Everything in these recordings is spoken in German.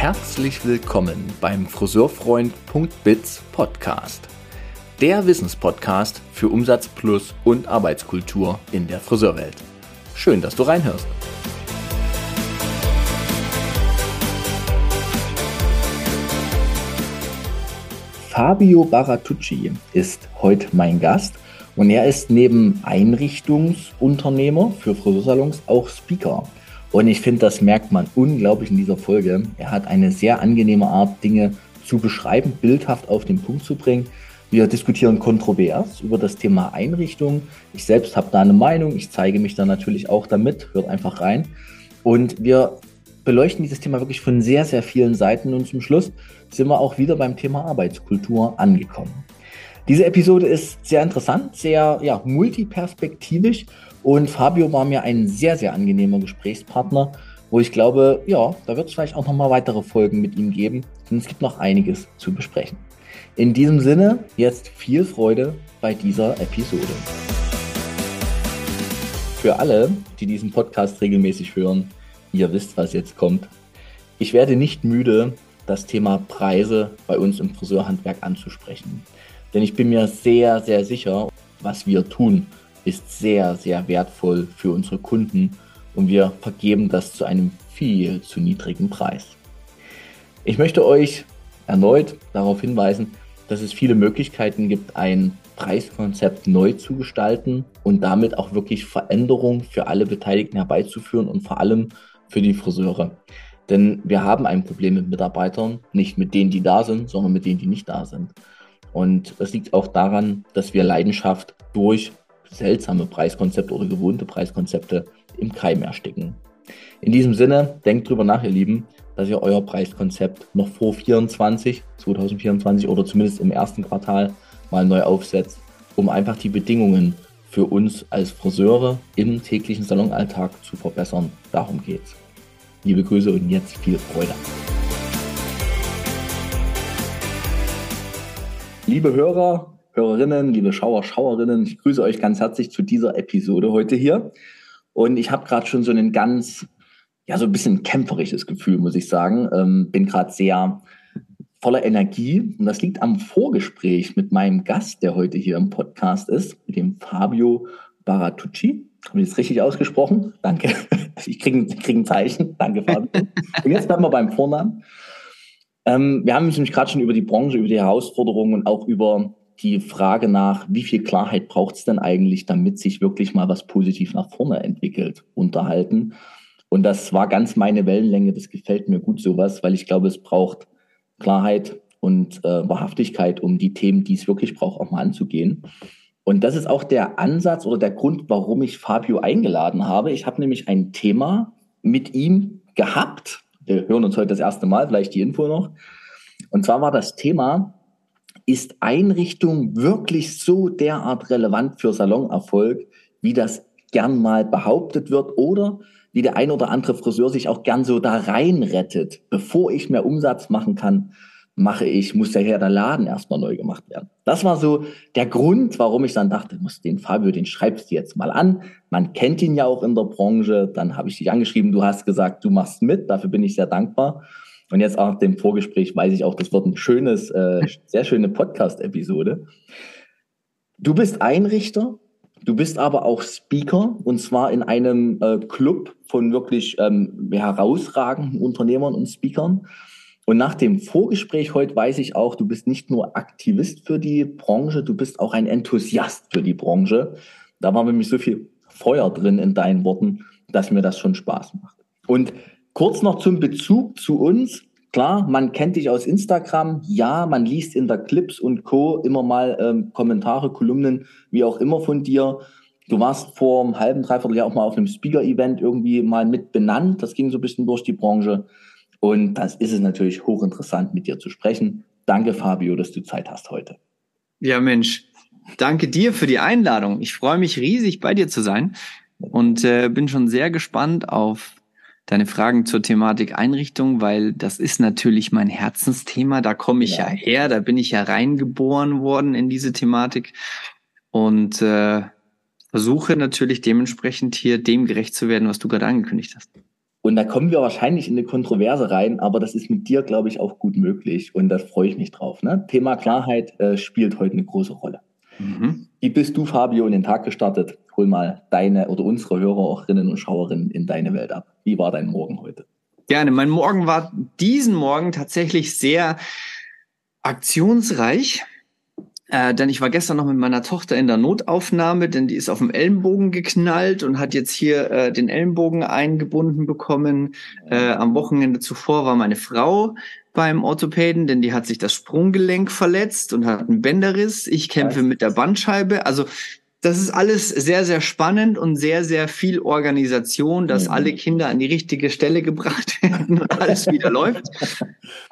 herzlich willkommen beim Friseurfreund.biz Podcast. Der Wissenspodcast für Umsatz plus und Arbeitskultur in der Friseurwelt. Schön, dass du reinhörst. Fabio Baratucci ist heute mein Gast und er ist neben Einrichtungsunternehmer für Friseursalons auch Speaker. Und ich finde, das merkt man unglaublich in dieser Folge. Er hat eine sehr angenehme Art, Dinge zu beschreiben, bildhaft auf den Punkt zu bringen. Wir diskutieren kontrovers über das Thema Einrichtung. Ich selbst habe da eine Meinung. Ich zeige mich da natürlich auch damit. Hört einfach rein. Und wir beleuchten dieses Thema wirklich von sehr, sehr vielen Seiten. Und zum Schluss sind wir auch wieder beim Thema Arbeitskultur angekommen. Diese Episode ist sehr interessant, sehr ja, multiperspektivisch und Fabio war mir ein sehr, sehr angenehmer Gesprächspartner, wo ich glaube, ja, da wird es vielleicht auch nochmal weitere Folgen mit ihm geben, denn es gibt noch einiges zu besprechen. In diesem Sinne, jetzt viel Freude bei dieser Episode. Für alle, die diesen Podcast regelmäßig hören, ihr wisst, was jetzt kommt. Ich werde nicht müde, das Thema Preise bei uns im Friseurhandwerk anzusprechen. Denn ich bin mir sehr, sehr sicher, was wir tun, ist sehr, sehr wertvoll für unsere Kunden und wir vergeben das zu einem viel zu niedrigen Preis. Ich möchte euch erneut darauf hinweisen, dass es viele Möglichkeiten gibt, ein Preiskonzept neu zu gestalten und damit auch wirklich Veränderungen für alle Beteiligten herbeizuführen und vor allem für die Friseure. Denn wir haben ein Problem mit Mitarbeitern, nicht mit denen, die da sind, sondern mit denen, die nicht da sind. Und das liegt auch daran, dass wir Leidenschaft durch seltsame Preiskonzepte oder gewohnte Preiskonzepte im Keim ersticken. In diesem Sinne, denkt drüber nach, ihr Lieben, dass ihr euer Preiskonzept noch vor 24, 2024 oder zumindest im ersten Quartal mal neu aufsetzt, um einfach die Bedingungen für uns als Friseure im täglichen Salonalltag zu verbessern. Darum geht's. Liebe Grüße und jetzt viel Freude. Liebe Hörer, Hörerinnen, liebe Schauer, Schauerinnen, ich grüße euch ganz herzlich zu dieser Episode heute hier. Und ich habe gerade schon so ein ganz, ja, so ein bisschen kämpferisches Gefühl, muss ich sagen. Ähm, bin gerade sehr voller Energie. Und das liegt am Vorgespräch mit meinem Gast, der heute hier im Podcast ist, mit dem Fabio Baratucci. Habe ich das richtig ausgesprochen? Danke. Ich kriege krieg ein Zeichen. Danke, Fabio. Und jetzt bleiben wir beim Vornamen. Ähm, wir haben uns nämlich gerade schon über die Branche, über die Herausforderungen und auch über die Frage nach, wie viel Klarheit braucht es denn eigentlich, damit sich wirklich mal was positiv nach vorne entwickelt, unterhalten. Und das war ganz meine Wellenlänge, das gefällt mir gut sowas, weil ich glaube, es braucht Klarheit und äh, Wahrhaftigkeit, um die Themen, die es wirklich braucht, auch mal anzugehen. Und das ist auch der Ansatz oder der Grund, warum ich Fabio eingeladen habe. Ich habe nämlich ein Thema mit ihm gehabt. Wir hören uns heute das erste Mal, vielleicht die Info noch. Und zwar war das Thema ist Einrichtung wirklich so derart relevant für Salonerfolg, wie das gern mal behauptet wird oder wie der ein oder andere Friseur sich auch gern so da reinrettet. Bevor ich mehr Umsatz machen kann, mache ich, muss ja der Laden erstmal neu gemacht werden. Das war so der Grund, warum ich dann dachte, muss den Fabio, den schreibst du jetzt mal an. Man kennt ihn ja auch in der Branche. Dann habe ich dich angeschrieben, du hast gesagt, du machst mit. Dafür bin ich sehr dankbar. Und jetzt auch nach dem Vorgespräch weiß ich auch, das wird ein schönes, äh, sehr schöne Podcast-Episode. Du bist Einrichter, du bist aber auch Speaker und zwar in einem äh, Club von wirklich ähm, herausragenden Unternehmern und Speakern. Und nach dem Vorgespräch heute weiß ich auch, du bist nicht nur Aktivist für die Branche, du bist auch ein Enthusiast für die Branche. Da war nämlich so viel Feuer drin in deinen Worten, dass mir das schon Spaß macht. Und Kurz noch zum Bezug zu uns. Klar, man kennt dich aus Instagram. Ja, man liest in der Clips und Co. immer mal ähm, Kommentare, Kolumnen, wie auch immer von dir. Du warst vor einem halben, dreiviertel Jahr auch mal auf einem Speaker-Event irgendwie mal mit benannt. Das ging so ein bisschen durch die Branche. Und das ist es natürlich hochinteressant, mit dir zu sprechen. Danke, Fabio, dass du Zeit hast heute. Ja, Mensch. Danke dir für die Einladung. Ich freue mich riesig, bei dir zu sein und äh, bin schon sehr gespannt auf deine Fragen zur Thematik Einrichtung, weil das ist natürlich mein Herzensthema. Da komme ich ja. ja her, da bin ich ja reingeboren worden in diese Thematik und äh, versuche natürlich dementsprechend hier dem gerecht zu werden, was du gerade angekündigt hast. Und da kommen wir wahrscheinlich in eine Kontroverse rein, aber das ist mit dir, glaube ich, auch gut möglich. Und da freue ich mich drauf. Ne? Thema Klarheit äh, spielt heute eine große Rolle. Mhm. Wie bist du, Fabio, in den Tag gestartet? Hol mal deine oder unsere Hörerinnen und Schauerinnen in deine Welt ab. Wie war dein Morgen heute? Gerne. Mein Morgen war diesen Morgen tatsächlich sehr aktionsreich. Äh, denn ich war gestern noch mit meiner Tochter in der Notaufnahme, denn die ist auf dem Ellenbogen geknallt und hat jetzt hier äh, den Ellenbogen eingebunden bekommen. Äh, am Wochenende zuvor war meine Frau beim Orthopäden, denn die hat sich das Sprunggelenk verletzt und hat einen Bänderriss. Ich kämpfe mit der Bandscheibe. Also das ist alles sehr, sehr spannend und sehr, sehr viel Organisation, dass mhm. alle Kinder an die richtige Stelle gebracht werden und alles wieder läuft.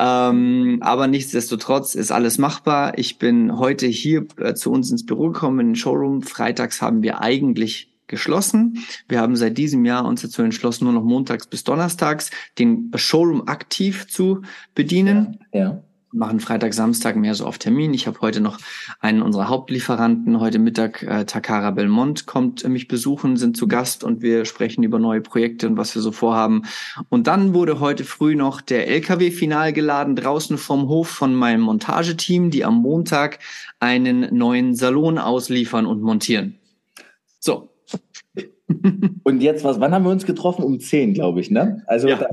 Ähm, aber nichtsdestotrotz ist alles machbar. Ich bin heute hier äh, zu uns ins Büro gekommen, in den Showroom. Freitags haben wir eigentlich geschlossen. Wir haben seit diesem Jahr uns dazu entschlossen, nur noch montags bis donnerstags den Showroom aktiv zu bedienen. Ja, ja. Machen Freitag, Samstag mehr so auf Termin. Ich habe heute noch einen unserer Hauptlieferanten. Heute Mittag äh, Takara Belmont kommt äh, mich besuchen, sind zu Gast und wir sprechen über neue Projekte und was wir so vorhaben. Und dann wurde heute früh noch der LKW final geladen draußen vom Hof von meinem Montageteam, die am Montag einen neuen Salon ausliefern und montieren. So, und jetzt, was, wann haben wir uns getroffen? Um 10, glaube ich, ne? Also ja.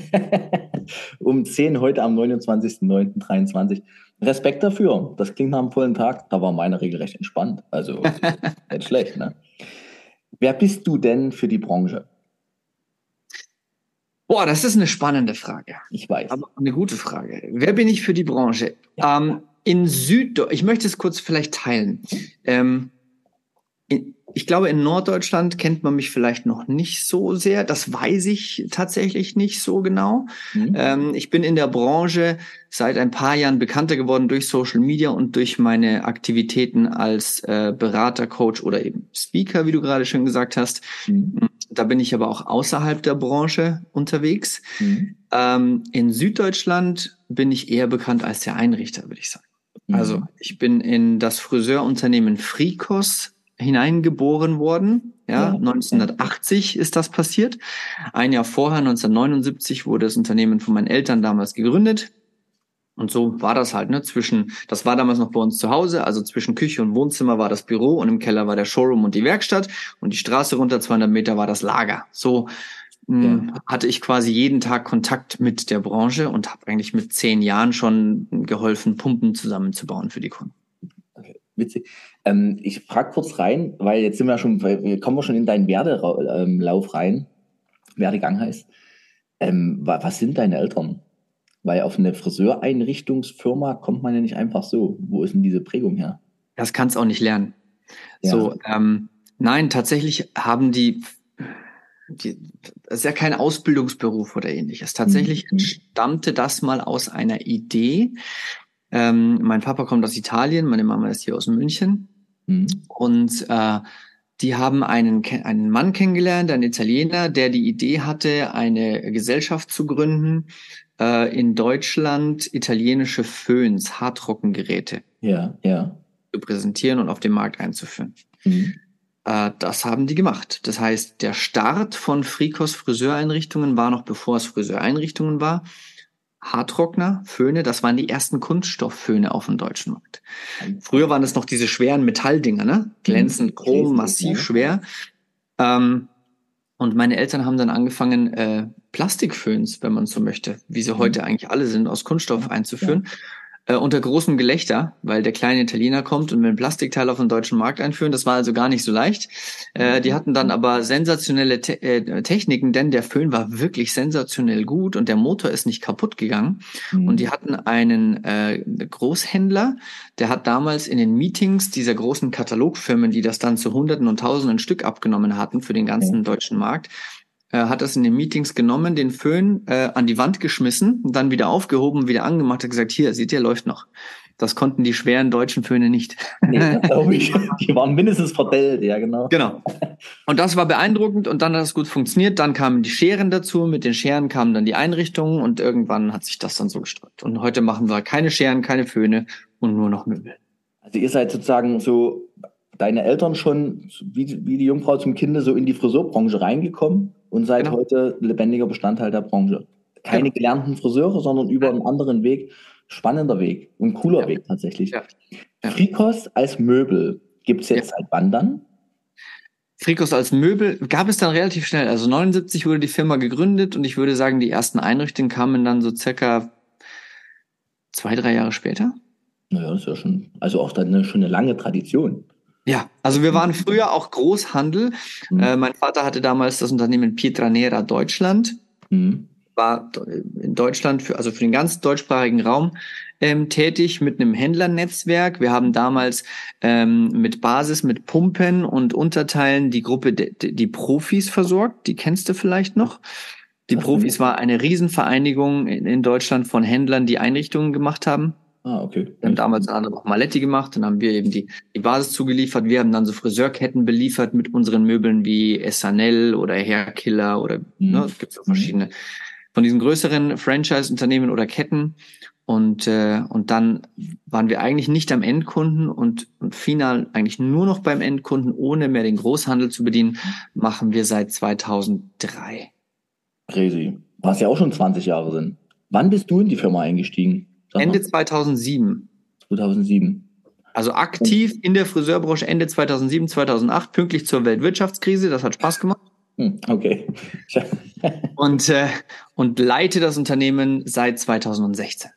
um 10 heute am 29.09.23. Respekt dafür. Das klingt nach einem vollen Tag. Da war meine Regel recht entspannt. Also nicht schlecht, ne? Wer bist du denn für die Branche? Boah, das ist eine spannende Frage. Ich weiß. Aber eine gute Frage. Wer bin ich für die Branche? Ja. Ähm, in Süddeutschland, ich möchte es kurz vielleicht teilen. Ähm, in, ich glaube, in Norddeutschland kennt man mich vielleicht noch nicht so sehr. Das weiß ich tatsächlich nicht so genau. Mhm. Ähm, ich bin in der Branche seit ein paar Jahren bekannter geworden durch Social Media und durch meine Aktivitäten als äh, Berater, Coach oder eben Speaker, wie du gerade schon gesagt hast. Mhm. Da bin ich aber auch außerhalb der Branche unterwegs. Mhm. Ähm, in Süddeutschland bin ich eher bekannt als der Einrichter, würde ich sagen. Also mhm. ich bin in das Friseurunternehmen Frikos hineingeboren worden. Ja, ja, 1980 ist das passiert. Ein Jahr vorher, 1979, wurde das Unternehmen von meinen Eltern damals gegründet. Und so war das halt, ne, zwischen, das war damals noch bei uns zu Hause, also zwischen Küche und Wohnzimmer war das Büro und im Keller war der Showroom und die Werkstatt und die Straße runter 200 Meter war das Lager. So mh, hm, ja. hatte ich quasi jeden Tag Kontakt mit der Branche und habe eigentlich mit zehn Jahren schon geholfen, Pumpen zusammenzubauen für die Kunden. Witzig. Ähm, ich frage kurz rein, weil jetzt sind wir schon, kommen wir schon in deinen Werdelauf rein. Werdegang heißt. Ähm, was sind deine Eltern? Weil auf eine Friseureinrichtungsfirma kommt man ja nicht einfach so. Wo ist denn diese Prägung her? Das kannst auch nicht lernen. Ja. So, ähm, nein, tatsächlich haben die, die, das ist ja kein Ausbildungsberuf oder ähnliches. Tatsächlich mhm. stammte das mal aus einer Idee. Ähm, mein Papa kommt aus Italien, meine Mama ist hier aus München. Mhm. Und äh, die haben einen, einen Mann kennengelernt, einen Italiener, der die Idee hatte, eine Gesellschaft zu gründen, äh, in Deutschland italienische Föhns, Haartrockengeräte ja, ja. zu präsentieren und auf den Markt einzuführen. Mhm. Äh, das haben die gemacht. Das heißt, der Start von Frikos Friseureinrichtungen war noch bevor es Friseureinrichtungen war. Haartrockner, Föhne, das waren die ersten Kunststoffföhne auf dem deutschen Markt. Früher waren es noch diese schweren Metalldinger, ne? Glänzend, mhm. chrom, massiv schwer. Ähm, und meine Eltern haben dann angefangen, äh, Plastikföhns, wenn man so möchte, wie sie mhm. heute eigentlich alle sind, aus Kunststoff einzuführen äh, unter großem Gelächter, weil der kleine Italiener kommt und will ein Plastikteil auf den deutschen Markt einführen. Das war also gar nicht so leicht. Äh, die hatten dann aber sensationelle Te äh, Techniken, denn der Föhn war wirklich sensationell gut und der Motor ist nicht kaputt gegangen. Mhm. Und die hatten einen äh, Großhändler, der hat damals in den Meetings dieser großen Katalogfirmen, die das dann zu Hunderten und Tausenden Stück abgenommen hatten für den ganzen mhm. deutschen Markt, äh, hat das in den Meetings genommen, den Föhn äh, an die Wand geschmissen und dann wieder aufgehoben, wieder angemacht, hat gesagt, hier, seht ihr, läuft noch. Das konnten die schweren deutschen Föhne nicht. Nee, glaube ich. Die waren mindestens verdellt, ja, genau. Genau. Und das war beeindruckend und dann hat es gut funktioniert. Dann kamen die Scheren dazu. Mit den Scheren kamen dann die Einrichtungen und irgendwann hat sich das dann so gestreckt. Und heute machen wir keine Scheren, keine Föhne und nur noch Möbel. Also ihr seid sozusagen so deine Eltern schon wie, wie die Jungfrau zum Kinde so in die Friseurbranche reingekommen und seid genau. heute lebendiger Bestandteil der Branche. Keine genau. gelernten Friseure, sondern über einen anderen Weg. Spannender Weg und cooler ja. Weg tatsächlich. Ja. Ja. Frikos als Möbel gibt es jetzt seit wann dann? Frikos als Möbel gab es dann relativ schnell. Also 79 wurde die Firma gegründet und ich würde sagen, die ersten Einrichtungen kamen dann so circa zwei, drei Jahre später. Naja, das ist ja schon, also auch dann eine, schon eine lange Tradition. Ja, also wir waren früher auch Großhandel. Mhm. Äh, mein Vater hatte damals das Unternehmen Pietranera Deutschland. Mhm. War in Deutschland für, also für den ganzen deutschsprachigen Raum ähm, tätig mit einem Händlernetzwerk. Wir haben damals ähm, mit Basis, mit Pumpen und Unterteilen die Gruppe, die, die Profis versorgt. Die kennst du vielleicht noch. Die Profis war eine Riesenvereinigung in, in Deutschland von Händlern, die Einrichtungen gemacht haben. Ah, okay. Wir haben damals andere auch Maletti gemacht, dann haben wir eben die, die Basis zugeliefert. Wir haben dann so Friseurketten beliefert mit unseren Möbeln wie Essanel oder Hairkiller oder mhm. ne, es gibt so verschiedene von diesen größeren Franchise-Unternehmen oder Ketten. Und, äh, und dann waren wir eigentlich nicht am Endkunden und, und final eigentlich nur noch beim Endkunden, ohne mehr den Großhandel zu bedienen, machen wir seit 2003. Crazy. Was ja auch schon 20 Jahre sind. Wann bist du in die Firma eingestiegen? Ende 2007. 2007. Also aktiv in der Friseurbranche Ende 2007, 2008, pünktlich zur Weltwirtschaftskrise. Das hat Spaß gemacht. Hm, okay. und, äh, und leite das Unternehmen seit 2016.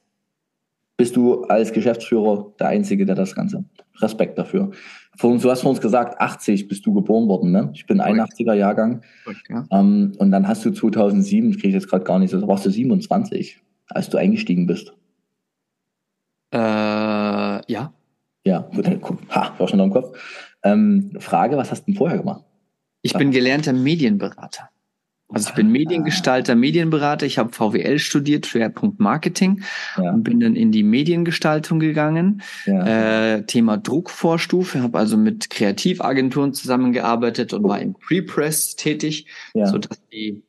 Bist du als Geschäftsführer der Einzige, der das Ganze? Respekt dafür. Du hast vor uns gesagt, 80 bist du geboren worden, ne? Ich bin 81er Jahrgang. Ja. Ähm, und dann hast du 2007, das kriege ich jetzt gerade gar nicht so, warst du 27, als du eingestiegen bist. Äh, ja. Ja, gut, ha, war schon noch im Kopf. Ähm, Frage, was hast du denn vorher gemacht? Ich bin gelernter Medienberater. Also ich bin Mediengestalter, Medienberater. Ich habe VWL studiert, Schwerpunkt Marketing ja. und bin dann in die Mediengestaltung gegangen. Ja. Äh, Thema Druckvorstufe, habe also mit Kreativagenturen zusammengearbeitet und war im Prepress tätig, ja. sodass die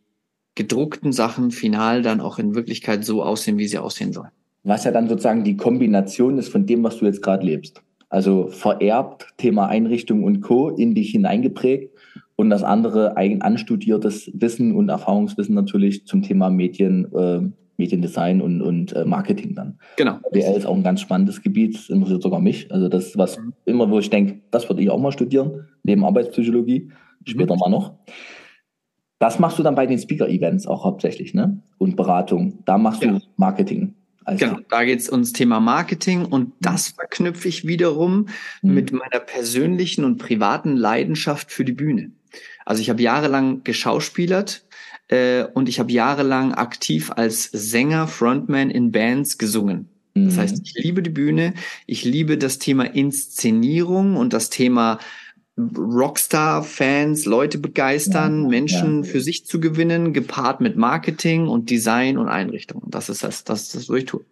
gedruckten Sachen final dann auch in Wirklichkeit so aussehen, wie sie aussehen sollen was ja dann sozusagen die Kombination ist von dem, was du jetzt gerade lebst. Also vererbt, Thema Einrichtung und Co. in dich hineingeprägt und das andere eigen anstudiertes Wissen und Erfahrungswissen natürlich zum Thema Medien, äh, Mediendesign und, und äh, Marketing dann. Genau. BL ist auch ein ganz spannendes Gebiet, das interessiert sogar mich. Also das ist was mhm. immer, wo ich denke, das würde ich auch mal studieren, neben Arbeitspsychologie, später mhm. mal noch. Das machst du dann bei den Speaker-Events auch hauptsächlich, ne? Und Beratung. Da machst ja. du Marketing. Also genau, da geht es ums Thema Marketing und mhm. das verknüpfe ich wiederum mhm. mit meiner persönlichen und privaten Leidenschaft für die Bühne. Also ich habe jahrelang geschauspielert äh, und ich habe jahrelang aktiv als Sänger, Frontman in Bands gesungen. Das heißt, mhm. ich liebe die Bühne, ich liebe das Thema Inszenierung und das Thema Rockstar-Fans, Leute begeistern, ja, Menschen ja. für sich zu gewinnen, gepaart mit Marketing und Design und Einrichtung. Das ist das, das ist das, was ich tue.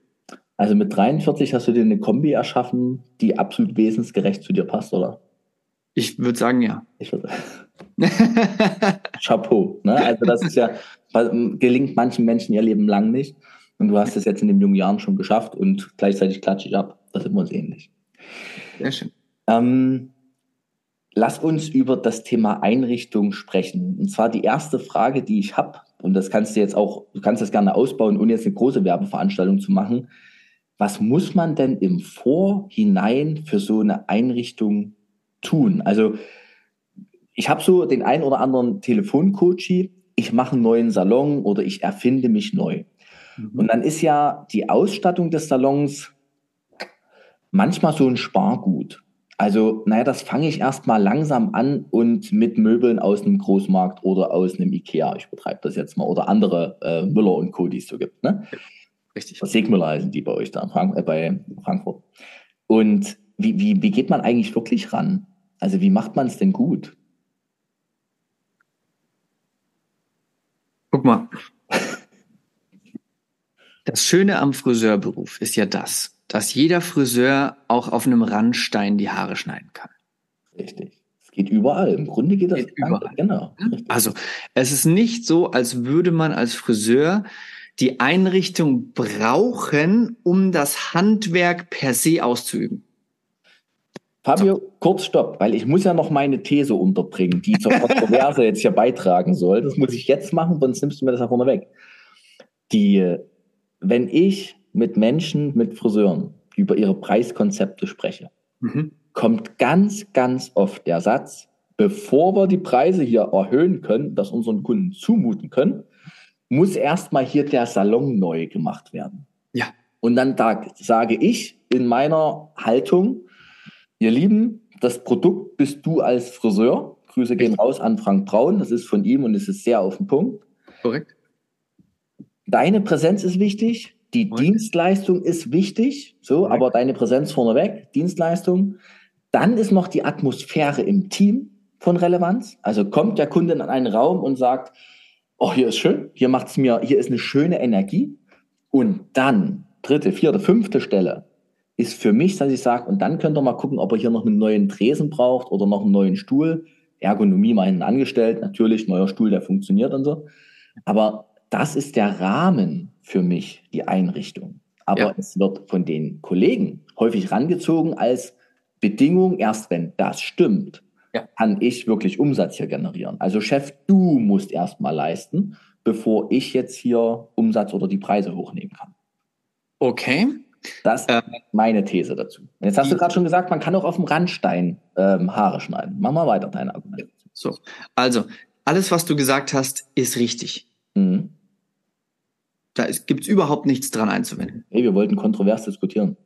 Also mit 43 hast du dir eine Kombi erschaffen, die absolut wesensgerecht zu dir passt, oder? Ich würde sagen, ja. Ich würde. Chapeau. Ne? Also das ist ja, gelingt manchen Menschen ihr Leben lang nicht. Und du hast es jetzt in den jungen Jahren schon geschafft und gleichzeitig klatsche ich ab. Das sind wir uns ähnlich. Sehr schön. Ähm, Lass uns über das Thema Einrichtung sprechen. Und zwar die erste Frage, die ich habe, und das kannst du jetzt auch, du kannst das gerne ausbauen, ohne jetzt eine große Werbeveranstaltung zu machen. Was muss man denn im Vorhinein für so eine Einrichtung tun? Also ich habe so den einen oder anderen Telefoncoachie, ich mache einen neuen Salon oder ich erfinde mich neu. Mhm. Und dann ist ja die Ausstattung des Salons manchmal so ein Spargut. Also, naja, das fange ich erstmal langsam an und mit Möbeln aus einem Großmarkt oder aus einem Ikea, ich betreibe das jetzt mal, oder andere äh, Müller und Co., die es so gibt. Ne? Richtig. Segmüller heißen die bei euch da Frank äh, bei Frankfurt. Und wie, wie, wie geht man eigentlich wirklich ran? Also, wie macht man es denn gut? Guck mal. Das Schöne am Friseurberuf ist ja das dass jeder Friseur auch auf einem Randstein die Haare schneiden kann. Richtig. Es geht überall. Im Grunde geht das geht überall. Genau. Richtig. Also es ist nicht so, als würde man als Friseur die Einrichtung brauchen, um das Handwerk per se auszuüben. Fabio, so. kurz stopp, weil ich muss ja noch meine These unterbringen, die zur Kontroverse jetzt hier beitragen soll. Das muss ich jetzt machen, sonst nimmst du mir das ja vorne weg. Die, wenn ich mit Menschen, mit Friseuren über ihre Preiskonzepte spreche, mhm. kommt ganz, ganz oft der Satz, bevor wir die Preise hier erhöhen können, das unseren Kunden zumuten können, muss erstmal hier der Salon neu gemacht werden. Ja. Und dann da sage ich in meiner Haltung, ihr Lieben, das Produkt bist du als Friseur. Grüße gehen raus an Frank Braun, das ist von ihm und es ist sehr auf den Punkt. Korrekt. Deine Präsenz ist wichtig, die und? Dienstleistung ist wichtig, so, Korrekt. aber deine Präsenz vorneweg, Dienstleistung. Dann ist noch die Atmosphäre im Team von Relevanz. Also kommt der Kunde in einen Raum und sagt, oh, hier ist schön, hier macht's mir, hier ist eine schöne Energie. Und dann, dritte, vierte, fünfte Stelle, ist für mich, dass ich sage, und dann könnt ihr mal gucken, ob ihr hier noch einen neuen Tresen braucht oder noch einen neuen Stuhl. Ergonomie mal hinten angestellt, natürlich, neuer Stuhl, der funktioniert und so. Aber das ist der Rahmen für mich, die Einrichtung. Aber ja. es wird von den Kollegen häufig rangezogen als Bedingung, erst wenn das stimmt, ja. kann ich wirklich Umsatz hier generieren. Also Chef, du musst erstmal leisten, bevor ich jetzt hier Umsatz oder die Preise hochnehmen kann. Okay. Das ist ähm, meine These dazu. Und jetzt hast du gerade schon gesagt, man kann auch auf dem Randstein ähm, Haare schneiden. Mach mal weiter, deine Argumente. So, also alles, was du gesagt hast, ist richtig. Mhm. Da gibt es überhaupt nichts dran einzuwenden. Hey, wir wollten kontrovers diskutieren.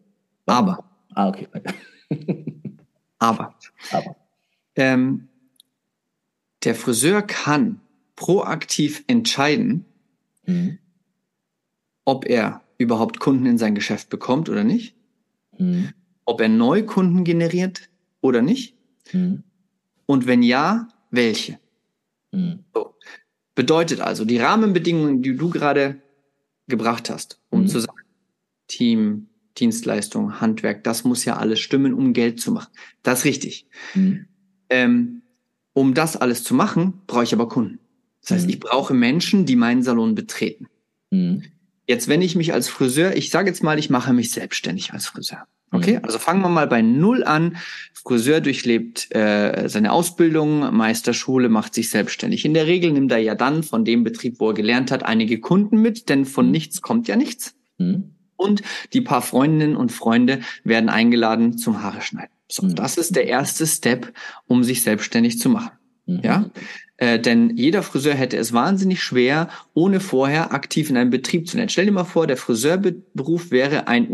Aber. Ah, okay. aber. Aber. Ähm, der Friseur kann proaktiv entscheiden, mhm. ob er überhaupt Kunden in sein Geschäft bekommt oder nicht, mhm. ob er Neukunden generiert oder nicht mhm. und wenn ja, welche. Mhm. So. Bedeutet also, die Rahmenbedingungen, die du gerade gebracht hast, um mhm. zu sagen, Team, Dienstleistung, Handwerk, das muss ja alles stimmen, um Geld zu machen. Das ist richtig. Mhm. Ähm, um das alles zu machen, brauche ich aber Kunden. Das heißt, mhm. ich brauche Menschen, die meinen Salon betreten. Mhm. Jetzt, wenn ich mich als Friseur, ich sage jetzt mal, ich mache mich selbstständig als Friseur. Okay, also fangen wir mal bei Null an. Friseur durchlebt äh, seine Ausbildung, Meisterschule, macht sich selbstständig. In der Regel nimmt er ja dann von dem Betrieb, wo er gelernt hat, einige Kunden mit, denn von mhm. nichts kommt ja nichts. Mhm. Und die paar Freundinnen und Freunde werden eingeladen zum Haare schneiden. So, mhm. das ist der erste Step, um sich selbstständig zu machen. Mhm. Ja, äh, denn jeder Friseur hätte es wahnsinnig schwer, ohne vorher aktiv in einem Betrieb zu lernen. Stell dir mal vor, der Friseurberuf wäre ein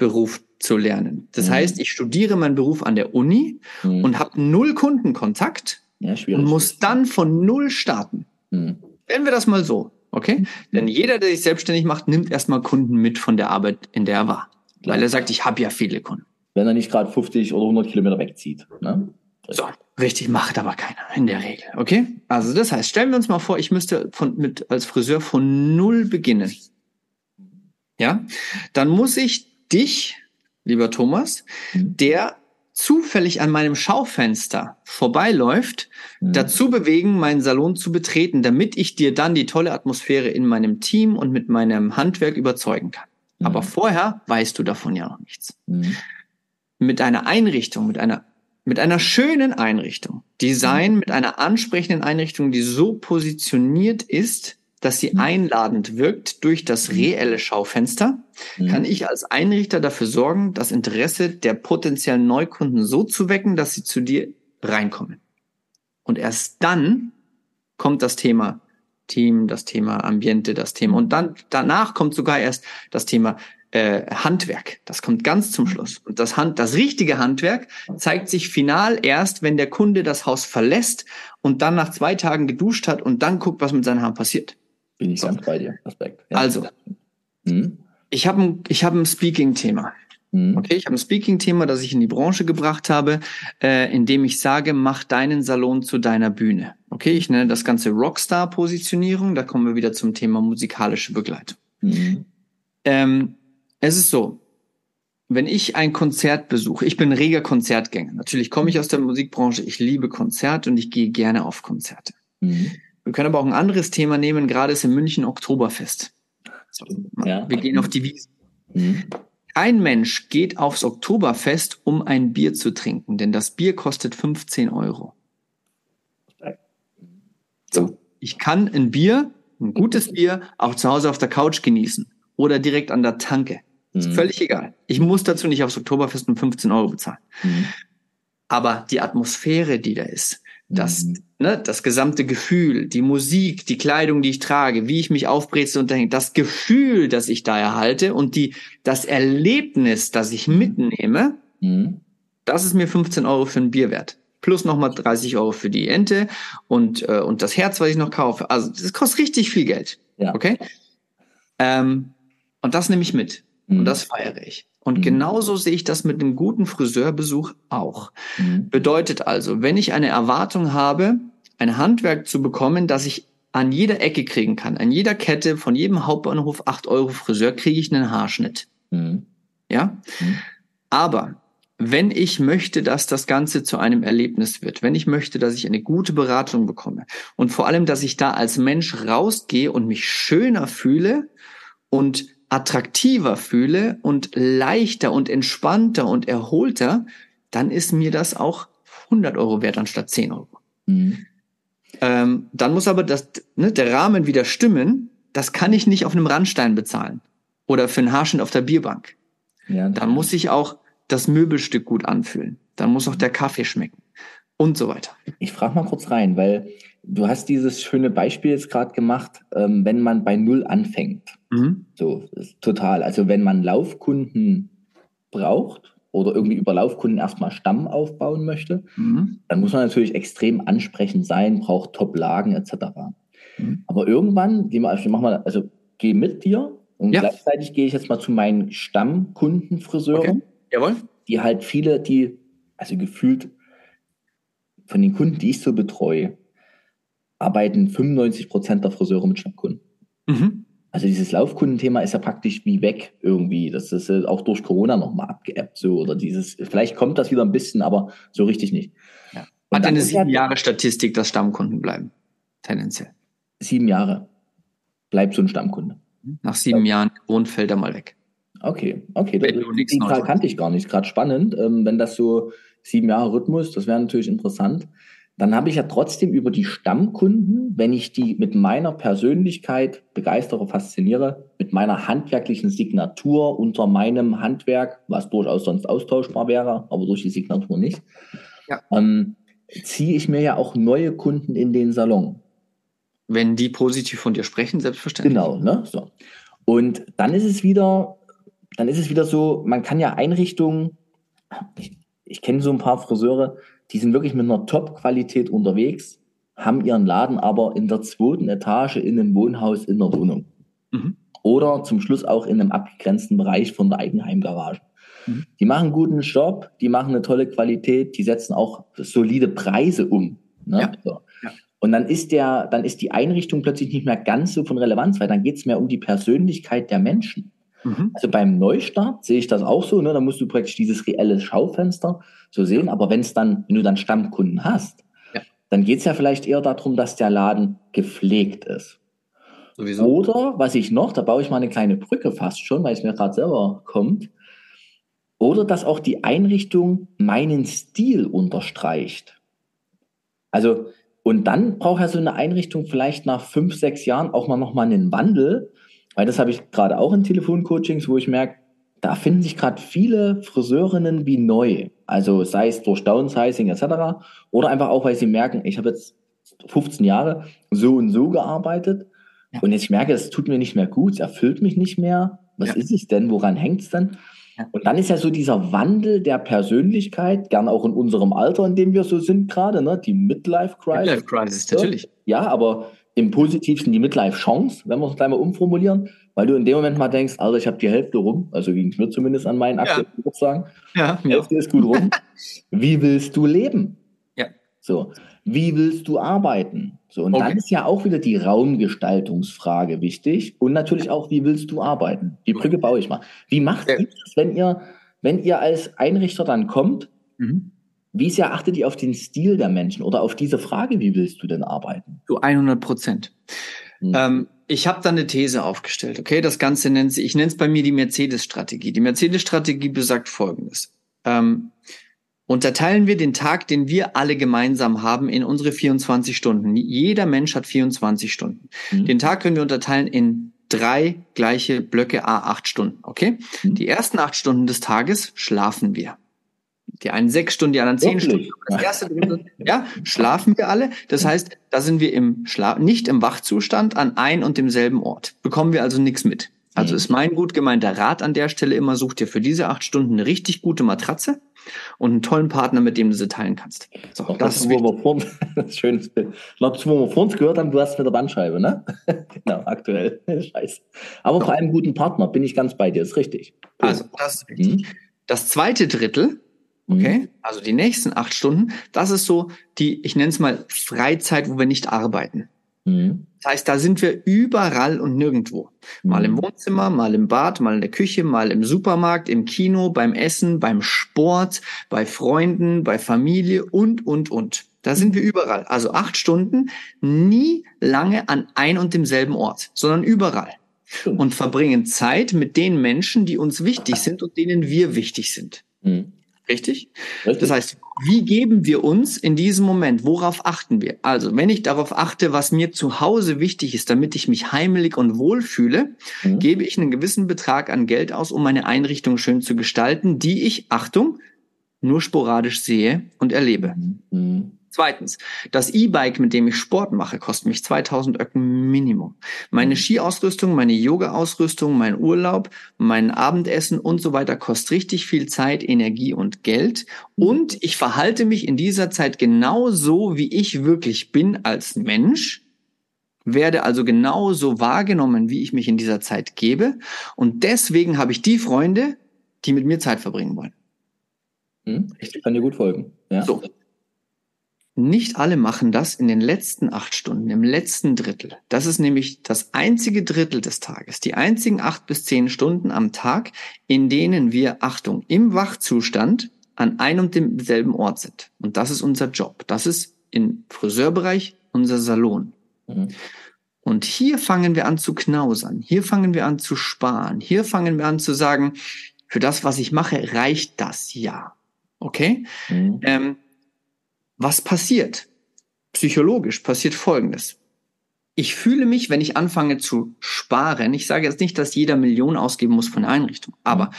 Universitätsberuf zu lernen. Das mhm. heißt, ich studiere meinen Beruf an der Uni mhm. und habe null Kundenkontakt ja, und muss dann von null starten. Mhm. Nennen wir das mal so, okay? Mhm. Denn jeder, der sich selbstständig macht, nimmt erstmal Kunden mit von der Arbeit, in der er war. Weil er sagt, ich habe ja viele Kunden wenn er nicht gerade 50 oder 100 Kilometer wegzieht. Ne? So, richtig macht aber keiner in der Regel. Okay? Also das heißt, stellen wir uns mal vor, ich müsste von, mit, als Friseur von null beginnen. Ja? Dann muss ich dich, lieber Thomas, mhm. der zufällig an meinem Schaufenster vorbeiläuft, mhm. dazu bewegen, meinen Salon zu betreten, damit ich dir dann die tolle Atmosphäre in meinem Team und mit meinem Handwerk überzeugen kann. Mhm. Aber vorher weißt du davon ja noch nichts. Mhm mit einer Einrichtung, mit einer, mit einer schönen Einrichtung, Design mhm. mit einer ansprechenden Einrichtung, die so positioniert ist, dass sie mhm. einladend wirkt durch das mhm. reelle Schaufenster, kann ich als Einrichter dafür sorgen, das Interesse der potenziellen Neukunden so zu wecken, dass sie zu dir reinkommen. Und erst dann kommt das Thema Team, das Thema Ambiente, das Thema. Und dann danach kommt sogar erst das Thema äh, Handwerk. Das kommt ganz zum Schluss. Und das, Hand, das richtige Handwerk zeigt sich final erst, wenn der Kunde das Haus verlässt und dann nach zwei Tagen geduscht hat und dann guckt, was mit seinen Haaren passiert. Bin ich so. ganz bei dir. Aspekt. Ja. Also, mhm. ich habe ein, ich hab ein Speaking-Thema. Mhm. Okay, ich habe ein Speaking-Thema, das ich in die Branche gebracht habe, äh, indem ich sage, mach deinen Salon zu deiner Bühne. Okay, ich nenne das Ganze Rockstar-Positionierung. Da kommen wir wieder zum Thema musikalische Begleitung. Mhm. Ähm, es ist so, wenn ich ein Konzert besuche, ich bin reger Konzertgänger. Natürlich komme ich aus der Musikbranche, ich liebe Konzerte und ich gehe gerne auf Konzerte. Mhm. Wir können aber auch ein anderes Thema nehmen, gerade ist in München Oktoberfest. Ja. Wir gehen auf die Wiesen. Mhm. Kein Mensch geht aufs Oktoberfest, um ein Bier zu trinken, denn das Bier kostet 15 Euro. So, ich kann ein Bier, ein gutes Bier, auch zu Hause auf der Couch genießen oder direkt an der Tanke. Ist mhm. völlig egal. Ich muss dazu nicht aufs Oktoberfest um 15 Euro bezahlen. Mhm. Aber die Atmosphäre, die da ist, das, mhm. ne, das gesamte Gefühl, die Musik, die Kleidung, die ich trage, wie ich mich aufbreze und denke, das Gefühl, das ich da erhalte und die, das Erlebnis, das ich mhm. mitnehme, mhm. das ist mir 15 Euro für ein Bier wert. Plus nochmal 30 Euro für die Ente und, äh, und das Herz, was ich noch kaufe. Also das kostet richtig viel Geld. Ja. Okay? Ähm, und das nehme ich mit. Mhm. Und das feiere ich. Und mhm. genauso sehe ich das mit einem guten Friseurbesuch auch. Mhm. Bedeutet also, wenn ich eine Erwartung habe, ein Handwerk zu bekommen, das ich an jeder Ecke kriegen kann, an jeder Kette, von jedem Hauptbahnhof 8 Euro Friseur, kriege ich einen Haarschnitt. Mhm. Ja? Mhm. Aber wenn ich möchte, dass das Ganze zu einem Erlebnis wird, wenn ich möchte, dass ich eine gute Beratung bekomme und vor allem, dass ich da als Mensch rausgehe und mich schöner fühle und attraktiver fühle und leichter und entspannter und erholter, dann ist mir das auch 100 Euro wert anstatt 10 Euro. Mhm. Ähm, dann muss aber das, ne, der Rahmen wieder stimmen. Das kann ich nicht auf einem Randstein bezahlen oder für einen Haarschnitt auf der Bierbank. Ja. Dann muss ich auch das Möbelstück gut anfühlen. Dann muss auch der Kaffee schmecken und so weiter. Ich frage mal kurz rein, weil du hast dieses schöne Beispiel jetzt gerade gemacht, ähm, wenn man bei Null anfängt. Mhm. So, total. Also wenn man Laufkunden braucht oder irgendwie über Laufkunden erstmal Stamm aufbauen möchte, mhm. dann muss man natürlich extrem ansprechend sein, braucht Top-Lagen etc. Mhm. Aber irgendwann, geh mal, also mach mal, also geh mit dir und ja. gleichzeitig gehe ich jetzt mal zu meinen Stammkundenfriseuren. Okay. Jawohl. Die halt viele, die, also gefühlt von den Kunden, die ich so betreue, arbeiten 95 Prozent der Friseure mit Stammkunden. Mhm. Also dieses Laufkundenthema ist ja praktisch wie weg irgendwie. Das ist auch durch Corona nochmal abgeappt so oder dieses, vielleicht kommt das wieder ein bisschen, aber so richtig nicht. Ja. Hat eine sieben Jahre Statistik, dass Stammkunden bleiben? Tendenziell. Sieben Jahre bleibt so ein Stammkunde. Nach sieben ja. Jahren Grund fällt er mal weg. Okay, okay. Das, die Zahl kannte ich gar nicht. Gerade spannend. Ähm, wenn das so sieben Jahre Rhythmus, das wäre natürlich interessant dann habe ich ja trotzdem über die Stammkunden, wenn ich die mit meiner Persönlichkeit begeistere, fasziniere, mit meiner handwerklichen Signatur unter meinem Handwerk, was durchaus sonst austauschbar wäre, aber durch die Signatur nicht, ja. ähm, ziehe ich mir ja auch neue Kunden in den Salon. Wenn die positiv von dir sprechen, selbstverständlich. Genau, ne? So. Und dann ist es wieder, dann ist es wieder so, man kann ja Einrichtungen, ich, ich kenne so ein paar Friseure, die sind wirklich mit einer Top-Qualität unterwegs, haben ihren Laden aber in der zweiten Etage in einem Wohnhaus in der Wohnung. Mhm. Oder zum Schluss auch in einem abgegrenzten Bereich von der Eigenheimgarage. Mhm. Die machen einen guten Job, die machen eine tolle Qualität, die setzen auch solide Preise um. Ne? Ja. So. Ja. Und dann ist der, dann ist die Einrichtung plötzlich nicht mehr ganz so von Relevanz, weil dann geht es mehr um die Persönlichkeit der Menschen. Mhm. Also beim Neustart sehe ich das auch so, ne? Da musst du praktisch dieses reelle Schaufenster so sehen. Aber wenn es dann, wenn du dann Stammkunden hast, ja. dann geht es ja vielleicht eher darum, dass der Laden gepflegt ist. Sowieso. Oder was ich noch, da baue ich mal eine kleine Brücke fast schon, weil es mir gerade selber kommt. Oder dass auch die Einrichtung meinen Stil unterstreicht. Also, und dann braucht ja so eine Einrichtung vielleicht nach fünf, sechs Jahren auch mal nochmal einen Wandel, weil das habe ich gerade auch in Telefoncoachings, wo ich merke, da finden sich gerade viele Friseurinnen wie neu. Also sei es durch Downsizing etc. Oder einfach auch, weil sie merken, ich habe jetzt 15 Jahre so und so gearbeitet ja. und jetzt merke, es tut mir nicht mehr gut, es erfüllt mich nicht mehr. Was ja. ist es denn? Woran hängt es denn? Ja. Und dann ist ja so dieser Wandel der Persönlichkeit, gern auch in unserem Alter, in dem wir so sind gerade, ne? die Midlife Crisis. Midlife Crisis, natürlich. Ja, aber im positivsten die Midlife-Chance, wenn wir es gleich mal umformulieren, weil du in dem Moment mal denkst, also ich habe die Hälfte rum, also ging es mir zumindest an meinen aktuellen ja. Geburtstagen. Ja, die Hälfte ja. ist gut rum. Wie willst du leben? Ja. So, wie willst du arbeiten? So, und okay. dann ist ja auch wieder die Raumgestaltungsfrage wichtig und natürlich auch, wie willst du arbeiten? Die Brücke baue ich mal. Wie macht ja. ihr das, wenn ihr, wenn ihr als Einrichter dann kommt? Mhm wie sehr achtet ihr auf den Stil der Menschen oder auf diese Frage, wie willst du denn arbeiten? Zu 100 Prozent. Mhm. Ähm, ich habe da eine These aufgestellt, okay? Das Ganze nennt sich, ich nenne es bei mir die Mercedes-Strategie. Die Mercedes-Strategie besagt folgendes. Ähm, unterteilen wir den Tag, den wir alle gemeinsam haben, in unsere 24 Stunden. Jeder Mensch hat 24 Stunden. Mhm. Den Tag können wir unterteilen in drei gleiche Blöcke a acht Stunden, okay? Mhm. Die ersten acht Stunden des Tages schlafen wir. Die einen sechs Stunden, die anderen zehn Stunden. Das erste ja, schlafen wir alle. Das heißt, da sind wir im Schlaf, nicht im Wachzustand an ein und demselben Ort. Bekommen wir also nichts mit. Also ist mein gut gemeinter Rat an der Stelle immer, such dir für diese acht Stunden eine richtig gute Matratze und einen tollen Partner, mit dem du sie teilen kannst. So, das, das ist wo wir vor, das. Glaubst du, wo wir vor uns gehört haben, du hast mit der Bandscheibe, ne? genau, aktuell. Scheiße. Aber so. vor einem guten Partner bin ich ganz bei dir, ist richtig. Also, das ist. Mhm. Das zweite Drittel, okay, mhm. also die nächsten acht Stunden, das ist so die, ich nenne es mal Freizeit, wo wir nicht arbeiten. Mhm. Das heißt, da sind wir überall und nirgendwo. Mal im mhm. Wohnzimmer, mal im Bad, mal in der Küche, mal im Supermarkt, im Kino, beim Essen, beim Sport, bei Freunden, bei Familie und, und, und. Da sind wir überall. Also acht Stunden, nie lange an ein und demselben Ort, sondern überall. Und verbringen Zeit mit den Menschen, die uns wichtig sind und denen wir wichtig sind. Mhm. Richtig? Richtig? Das heißt, wie geben wir uns in diesem Moment? Worauf achten wir? Also, wenn ich darauf achte, was mir zu Hause wichtig ist, damit ich mich heimelig und wohl fühle, mhm. gebe ich einen gewissen Betrag an Geld aus, um meine Einrichtung schön zu gestalten, die ich, Achtung, nur sporadisch sehe und erlebe. Mhm. Zweitens, das E-Bike, mit dem ich Sport mache, kostet mich 2000 Öcken Minimum. Meine mhm. Skiausrüstung, meine Yoga-Ausrüstung, mein Urlaub, mein Abendessen und so weiter kostet richtig viel Zeit, Energie und Geld. Und ich verhalte mich in dieser Zeit genauso, wie ich wirklich bin als Mensch, werde also genauso wahrgenommen, wie ich mich in dieser Zeit gebe. Und deswegen habe ich die Freunde, die mit mir Zeit verbringen wollen. Hm, ich kann dir gut folgen. Ja. So, nicht alle machen das in den letzten acht Stunden, im letzten Drittel. Das ist nämlich das einzige Drittel des Tages, die einzigen acht bis zehn Stunden am Tag, in denen wir, Achtung, im Wachzustand an einem und demselben Ort sind. Und das ist unser Job. Das ist im Friseurbereich unser Salon. Mhm. Und hier fangen wir an zu knausern. Hier fangen wir an zu sparen. Hier fangen wir an zu sagen, für das, was ich mache, reicht das ja. Okay? Mhm. Ähm, was passiert? Psychologisch passiert Folgendes. Ich fühle mich, wenn ich anfange zu sparen, ich sage jetzt nicht, dass jeder Millionen ausgeben muss von der Einrichtung, aber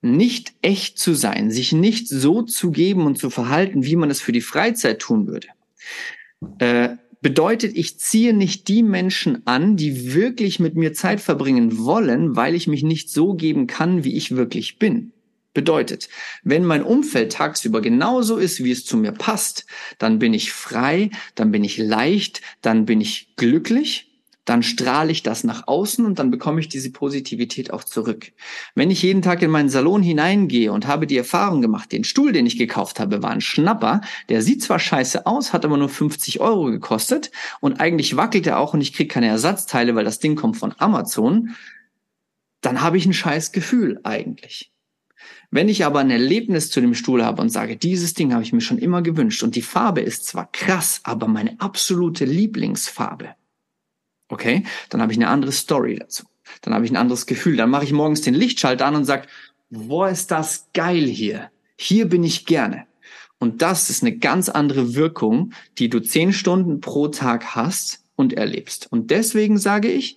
nicht echt zu sein, sich nicht so zu geben und zu verhalten, wie man es für die Freizeit tun würde, äh, bedeutet, ich ziehe nicht die Menschen an, die wirklich mit mir Zeit verbringen wollen, weil ich mich nicht so geben kann, wie ich wirklich bin. Bedeutet, wenn mein Umfeld tagsüber genauso ist, wie es zu mir passt, dann bin ich frei, dann bin ich leicht, dann bin ich glücklich, dann strahle ich das nach außen und dann bekomme ich diese Positivität auch zurück. Wenn ich jeden Tag in meinen Salon hineingehe und habe die Erfahrung gemacht, den Stuhl, den ich gekauft habe, war ein Schnapper, der sieht zwar scheiße aus, hat aber nur 50 Euro gekostet und eigentlich wackelt er auch und ich kriege keine Ersatzteile, weil das Ding kommt von Amazon, dann habe ich ein scheiß Gefühl eigentlich. Wenn ich aber ein Erlebnis zu dem Stuhl habe und sage, dieses Ding habe ich mir schon immer gewünscht und die Farbe ist zwar krass, aber meine absolute Lieblingsfarbe, okay, dann habe ich eine andere Story dazu. Dann habe ich ein anderes Gefühl. Dann mache ich morgens den Lichtschalter an und sage, wo ist das geil hier? Hier bin ich gerne. Und das ist eine ganz andere Wirkung, die du zehn Stunden pro Tag hast und erlebst. Und deswegen sage ich,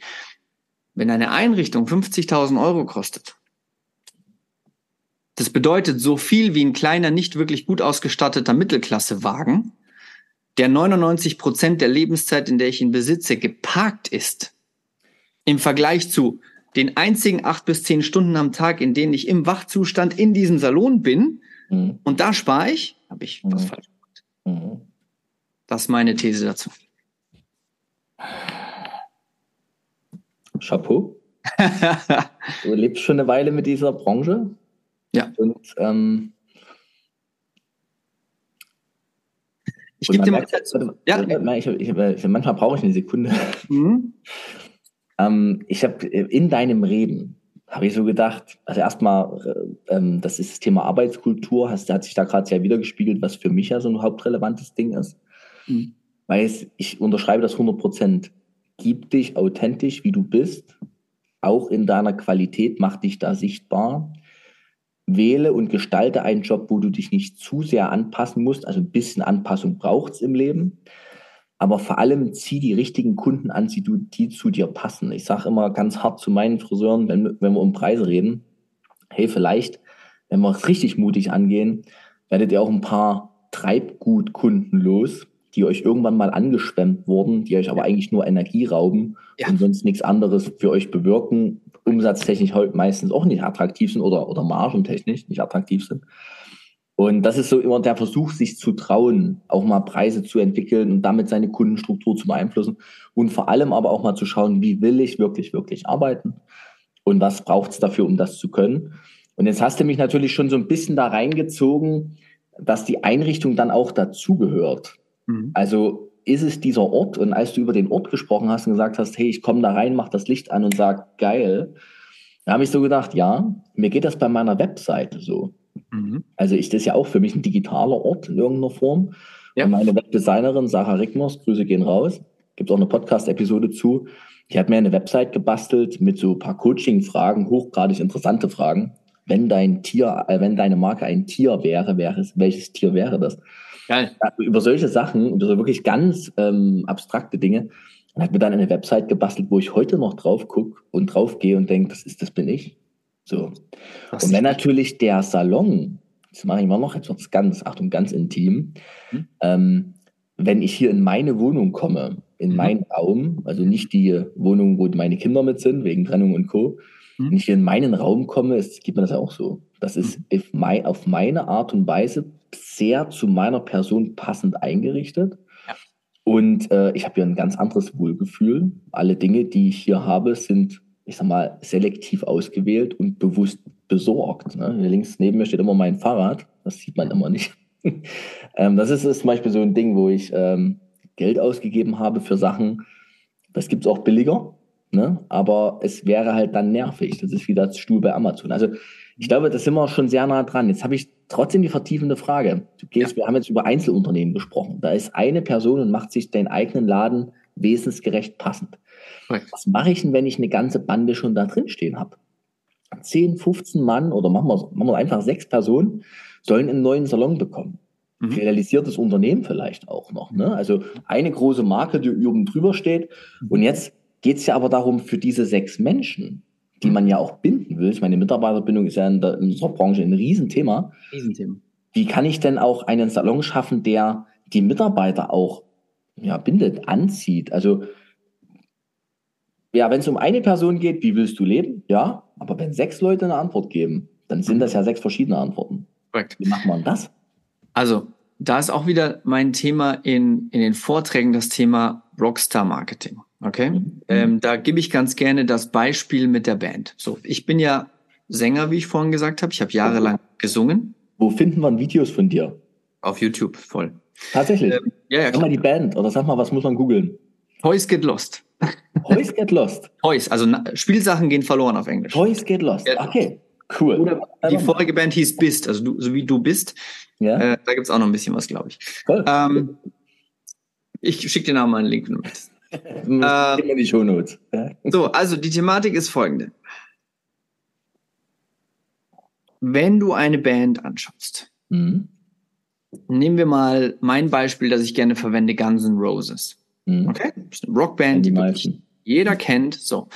wenn eine Einrichtung 50.000 Euro kostet das bedeutet so viel wie ein kleiner, nicht wirklich gut ausgestatteter Mittelklassewagen, der 99 Prozent der Lebenszeit, in der ich ihn besitze, geparkt ist. Im Vergleich zu den einzigen acht bis zehn Stunden am Tag, in denen ich im Wachzustand in diesem Salon bin. Mhm. Und da spare ich, habe ich mhm. was falsch gemacht. Mhm. Das ist meine These dazu. Chapeau. du lebst schon eine Weile mit dieser Branche. Ja. Und ähm, ich gebe dir mal Zeit. Ja. Ich, ich, ich, manchmal brauche ich eine Sekunde. Mhm. ähm, ich habe äh, in deinem Reden habe ich so gedacht, also erstmal, äh, ähm, das ist das Thema Arbeitskultur, hast, hat sich da gerade sehr wiedergespiegelt, was für mich ja so ein hauptrelevantes Ding ist. Mhm. Weil es, ich unterschreibe das 100 Prozent. gib dich authentisch, wie du bist, auch in deiner Qualität, mach dich da sichtbar. Wähle und gestalte einen Job, wo du dich nicht zu sehr anpassen musst. Also ein bisschen Anpassung braucht es im Leben. Aber vor allem zieh die richtigen Kunden an, die, die zu dir passen. Ich sage immer ganz hart zu meinen Friseuren, wenn, wenn wir um Preise reden, hey, vielleicht, wenn wir es richtig mutig angehen, werdet ihr auch ein paar Treibgutkunden los, die euch irgendwann mal angeschwemmt wurden, die euch aber eigentlich nur Energie rauben ja. und sonst nichts anderes für euch bewirken, umsatztechnisch heute meistens auch nicht attraktiv sind oder, oder margentechnisch nicht attraktiv sind. Und das ist so immer der Versuch, sich zu trauen, auch mal Preise zu entwickeln und damit seine Kundenstruktur zu beeinflussen und vor allem aber auch mal zu schauen, wie will ich wirklich, wirklich arbeiten und was braucht es dafür, um das zu können. Und jetzt hast du mich natürlich schon so ein bisschen da reingezogen, dass die Einrichtung dann auch dazugehört. Mhm. Also ist es dieser Ort und als du über den Ort gesprochen hast und gesagt hast, hey, ich komme da rein, mach das Licht an und sag, geil, da habe ich so gedacht, ja, mir geht das bei meiner Webseite so. Mhm. Also ist das ja auch für mich ein digitaler Ort in irgendeiner Form. Ja. Und meine Webdesignerin Sarah Rickmers, Grüße gehen raus, gibt auch eine Podcast-Episode zu, die hat mir eine Website gebastelt mit so ein paar Coaching-Fragen, hochgradig interessante Fragen. Wenn dein Tier, äh, wenn deine Marke ein Tier wäre, wäre es, welches Tier wäre das? Geil. Über solche Sachen, über so wirklich ganz ähm, abstrakte Dinge, und hat mir dann eine Website gebastelt, wo ich heute noch drauf gucke und drauf gehe und denke, das ist, das bin ich. So. und wenn natürlich der Salon, das mache ich mal noch, jetzt wird es ganz, Achtung, ganz intim, mhm. ähm, wenn ich hier in meine Wohnung komme, in mhm. meinen Raum, also nicht die Wohnung, wo meine Kinder mit sind, wegen Trennung und Co., mhm. wenn ich hier in meinen Raum komme, es gibt mir das ja auch so. Das ist mhm. auf meine Art und Weise sehr zu meiner Person passend eingerichtet. Ja. Und äh, ich habe hier ein ganz anderes Wohlgefühl. Alle Dinge, die ich hier habe, sind, ich sag mal, selektiv ausgewählt und bewusst besorgt. Ne? Hier links neben mir steht immer mein Fahrrad. Das sieht man immer nicht. ähm, das ist, ist, zum Beispiel so ein Ding, wo ich ähm, Geld ausgegeben habe für Sachen. Das gibt es auch billiger. Ne? Aber es wäre halt dann nervig. Das ist wie das Stuhl bei Amazon. Also ich glaube, da sind wir schon sehr nah dran. Jetzt habe ich trotzdem die vertiefende Frage. Du gehst, ja. wir haben jetzt über Einzelunternehmen gesprochen. Da ist eine Person und macht sich deinen eigenen Laden wesensgerecht passend. Okay. Was mache ich denn, wenn ich eine ganze Bande schon da drin stehen habe? 10, 15 Mann oder machen wir, machen wir einfach sechs Personen sollen einen neuen Salon bekommen. Mhm. Realisiertes Unternehmen vielleicht auch noch. Ne? Also eine große Marke, die oben drüber steht. Und jetzt geht es ja aber darum, für diese sechs Menschen die man ja auch binden will. Ich meine, Mitarbeiterbindung ist ja in, der, in unserer Branche ein Riesenthema. Riesenthema. Wie kann ich denn auch einen Salon schaffen, der die Mitarbeiter auch ja, bindet, anzieht? Also, ja, wenn es um eine Person geht, wie willst du leben? Ja, aber wenn sechs Leute eine Antwort geben, dann sind das ja sechs verschiedene Antworten. Correct. Wie macht man das? Also, da ist auch wieder mein Thema in, in den Vorträgen das Thema Rockstar Marketing. Okay. Mhm. Ähm, da gebe ich ganz gerne das Beispiel mit der Band. So, ich bin ja Sänger, wie ich vorhin gesagt habe. Ich habe jahrelang gesungen. Wo finden wir Videos von dir? Auf YouTube, voll. Tatsächlich? Ähm, ja, ja, Sag mal die Band oder sag mal, was muss man googeln? Toys Get Lost. Toys Get Lost? Toys, also Spielsachen gehen verloren auf Englisch. Toys Get Lost, okay. Cool. Oder die vorige Band hieß Bist, also du, so wie du bist. Ja. Äh, da gibt's auch noch ein bisschen was, glaube ich. Cool. Ähm, ich schicke dir nachher mal einen Link. Äh, die Shownotes. So, also die Thematik ist folgende. Wenn du eine Band anschaust, mhm. nehmen wir mal mein Beispiel, das ich gerne verwende, Guns N' Roses. Mhm. Okay? Das ist eine Rockband, die, die jeder kennt. So.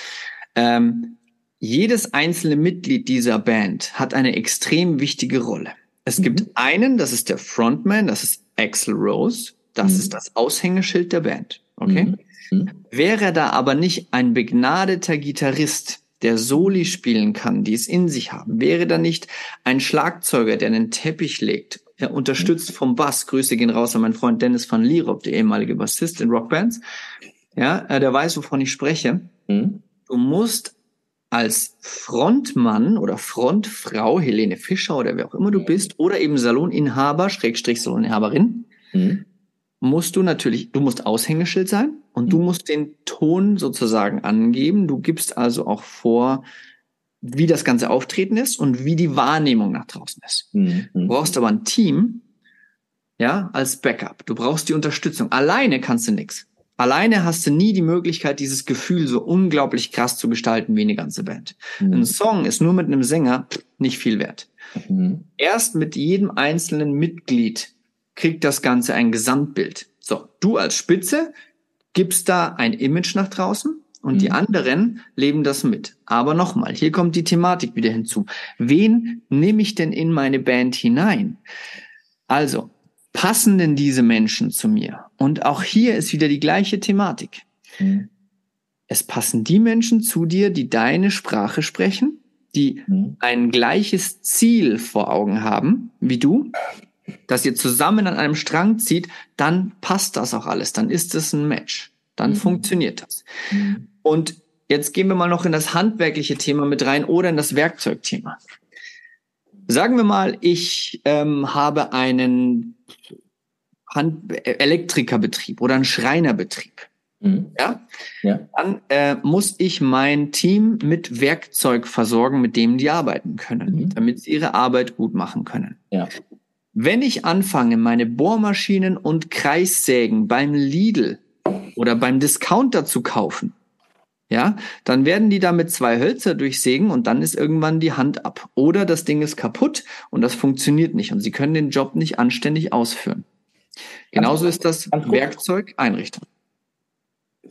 Ähm, jedes einzelne Mitglied dieser Band hat eine extrem wichtige Rolle. Es mhm. gibt einen, das ist der Frontman, das ist Axel Rose. Das mhm. ist das Aushängeschild der Band. Okay? Mhm. Mhm. Wäre da aber nicht ein begnadeter Gitarrist, der Soli spielen kann, die es in sich haben, wäre da nicht ein Schlagzeuger, der einen Teppich legt, ja, unterstützt vom Bass, Grüße gehen raus an meinen Freund Dennis van Lierop, der ehemalige Bassist in Rockbands, ja, äh, der weiß, wovon ich spreche. Mhm. Du musst als Frontmann oder Frontfrau, Helene Fischer oder wer auch immer du bist, oder eben Saloninhaber, Schrägstrich Saloninhaberin, mhm musst du natürlich, du musst Aushängeschild sein und mhm. du musst den Ton sozusagen angeben. Du gibst also auch vor, wie das ganze Auftreten ist und wie die Wahrnehmung nach draußen ist. Mhm. Du brauchst aber ein Team, ja, als Backup. Du brauchst die Unterstützung. Alleine kannst du nix. Alleine hast du nie die Möglichkeit, dieses Gefühl so unglaublich krass zu gestalten wie eine ganze Band. Mhm. Ein Song ist nur mit einem Sänger nicht viel wert. Mhm. Erst mit jedem einzelnen Mitglied kriegt das Ganze ein Gesamtbild. So, du als Spitze gibst da ein Image nach draußen und mhm. die anderen leben das mit. Aber nochmal, hier kommt die Thematik wieder hinzu. Wen nehme ich denn in meine Band hinein? Also, passen denn diese Menschen zu mir? Und auch hier ist wieder die gleiche Thematik. Mhm. Es passen die Menschen zu dir, die deine Sprache sprechen, die mhm. ein gleiches Ziel vor Augen haben wie du, dass ihr zusammen an einem Strang zieht, dann passt das auch alles, dann ist es ein Match, dann mhm. funktioniert das. Mhm. Und jetzt gehen wir mal noch in das handwerkliche Thema mit rein oder in das Werkzeugthema. Sagen wir mal, ich ähm, habe einen Hand Elektrikerbetrieb oder einen Schreinerbetrieb. Mhm. Ja? ja? Dann äh, muss ich mein Team mit Werkzeug versorgen, mit dem die arbeiten können, mhm. damit sie ihre Arbeit gut machen können. Ja. Wenn ich anfange, meine Bohrmaschinen und Kreissägen beim Lidl oder beim Discounter zu kaufen, ja, dann werden die da mit zwei Hölzer durchsägen und dann ist irgendwann die Hand ab. Oder das Ding ist kaputt und das funktioniert nicht und sie können den Job nicht anständig ausführen. Genauso ist das Werkzeug Einrichtung.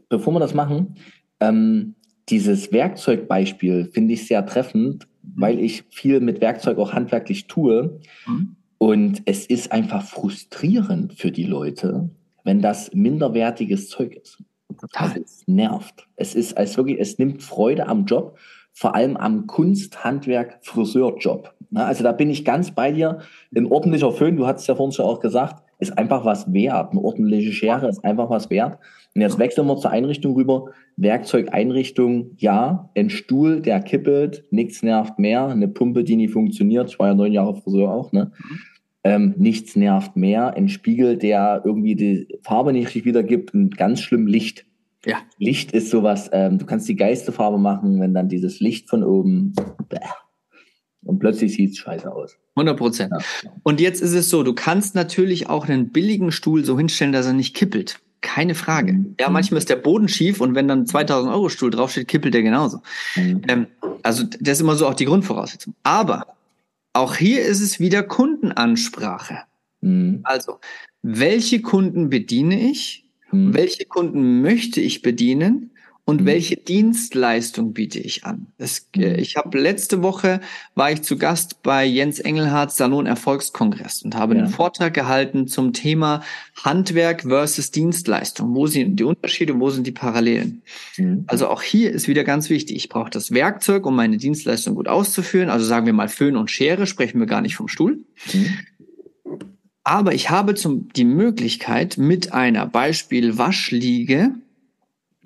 Bevor wir das machen, ähm, dieses Werkzeugbeispiel finde ich sehr treffend, weil ich viel mit Werkzeug auch handwerklich tue. Mhm. Und es ist einfach frustrierend für die Leute, wenn das minderwertiges Zeug ist. Total. Also es nervt. Es ist als wirklich, es nimmt Freude am Job, vor allem am Kunst, Handwerk, Friseurjob. Also da bin ich ganz bei dir. Ein ordentlicher Föhn, du hast es ja vorhin schon auch gesagt, ist einfach was wert. Eine ordentliche Schere ist einfach was wert. Und jetzt wechseln wir zur Einrichtung rüber. Werkzeugeinrichtung, ja. Ein Stuhl, der kippelt, nichts nervt mehr. Eine Pumpe, die nie funktioniert. Ich war ja neun Jahre Friseur auch, ne? Mhm. Ähm, nichts nervt mehr. Ein Spiegel, der irgendwie die Farbe nicht richtig wiedergibt und ganz schlimm Licht. Ja. Licht ist sowas, ähm, du kannst die geilste Farbe machen, wenn dann dieses Licht von oben bäh, und plötzlich sieht es scheiße aus. 100 Prozent. Ja. Und jetzt ist es so, du kannst natürlich auch einen billigen Stuhl so hinstellen, dass er nicht kippelt. Keine Frage. Mhm. Ja, manchmal ist der Boden schief und wenn dann 2000 Euro Stuhl draufsteht, kippelt der genauso. Mhm. Ähm, also das ist immer so auch die Grundvoraussetzung. Aber auch hier ist es wieder Kundenansprache. Mhm. Also, welche Kunden bediene ich? Mhm. Welche Kunden möchte ich bedienen? Und mhm. welche Dienstleistung biete ich an? Das, äh, mhm. ich habe letzte Woche war ich zu Gast bei Jens Engelhardt Salon Erfolgskongress und habe ja. einen Vortrag gehalten zum Thema Handwerk versus Dienstleistung. Wo sind die Unterschiede, wo sind die Parallelen? Mhm. Also auch hier ist wieder ganz wichtig. Ich brauche das Werkzeug, um meine Dienstleistung gut auszuführen. Also sagen wir mal Föhn und Schere, sprechen wir gar nicht vom Stuhl. Mhm. Aber ich habe zum, die Möglichkeit, mit einer Beispiel Waschliege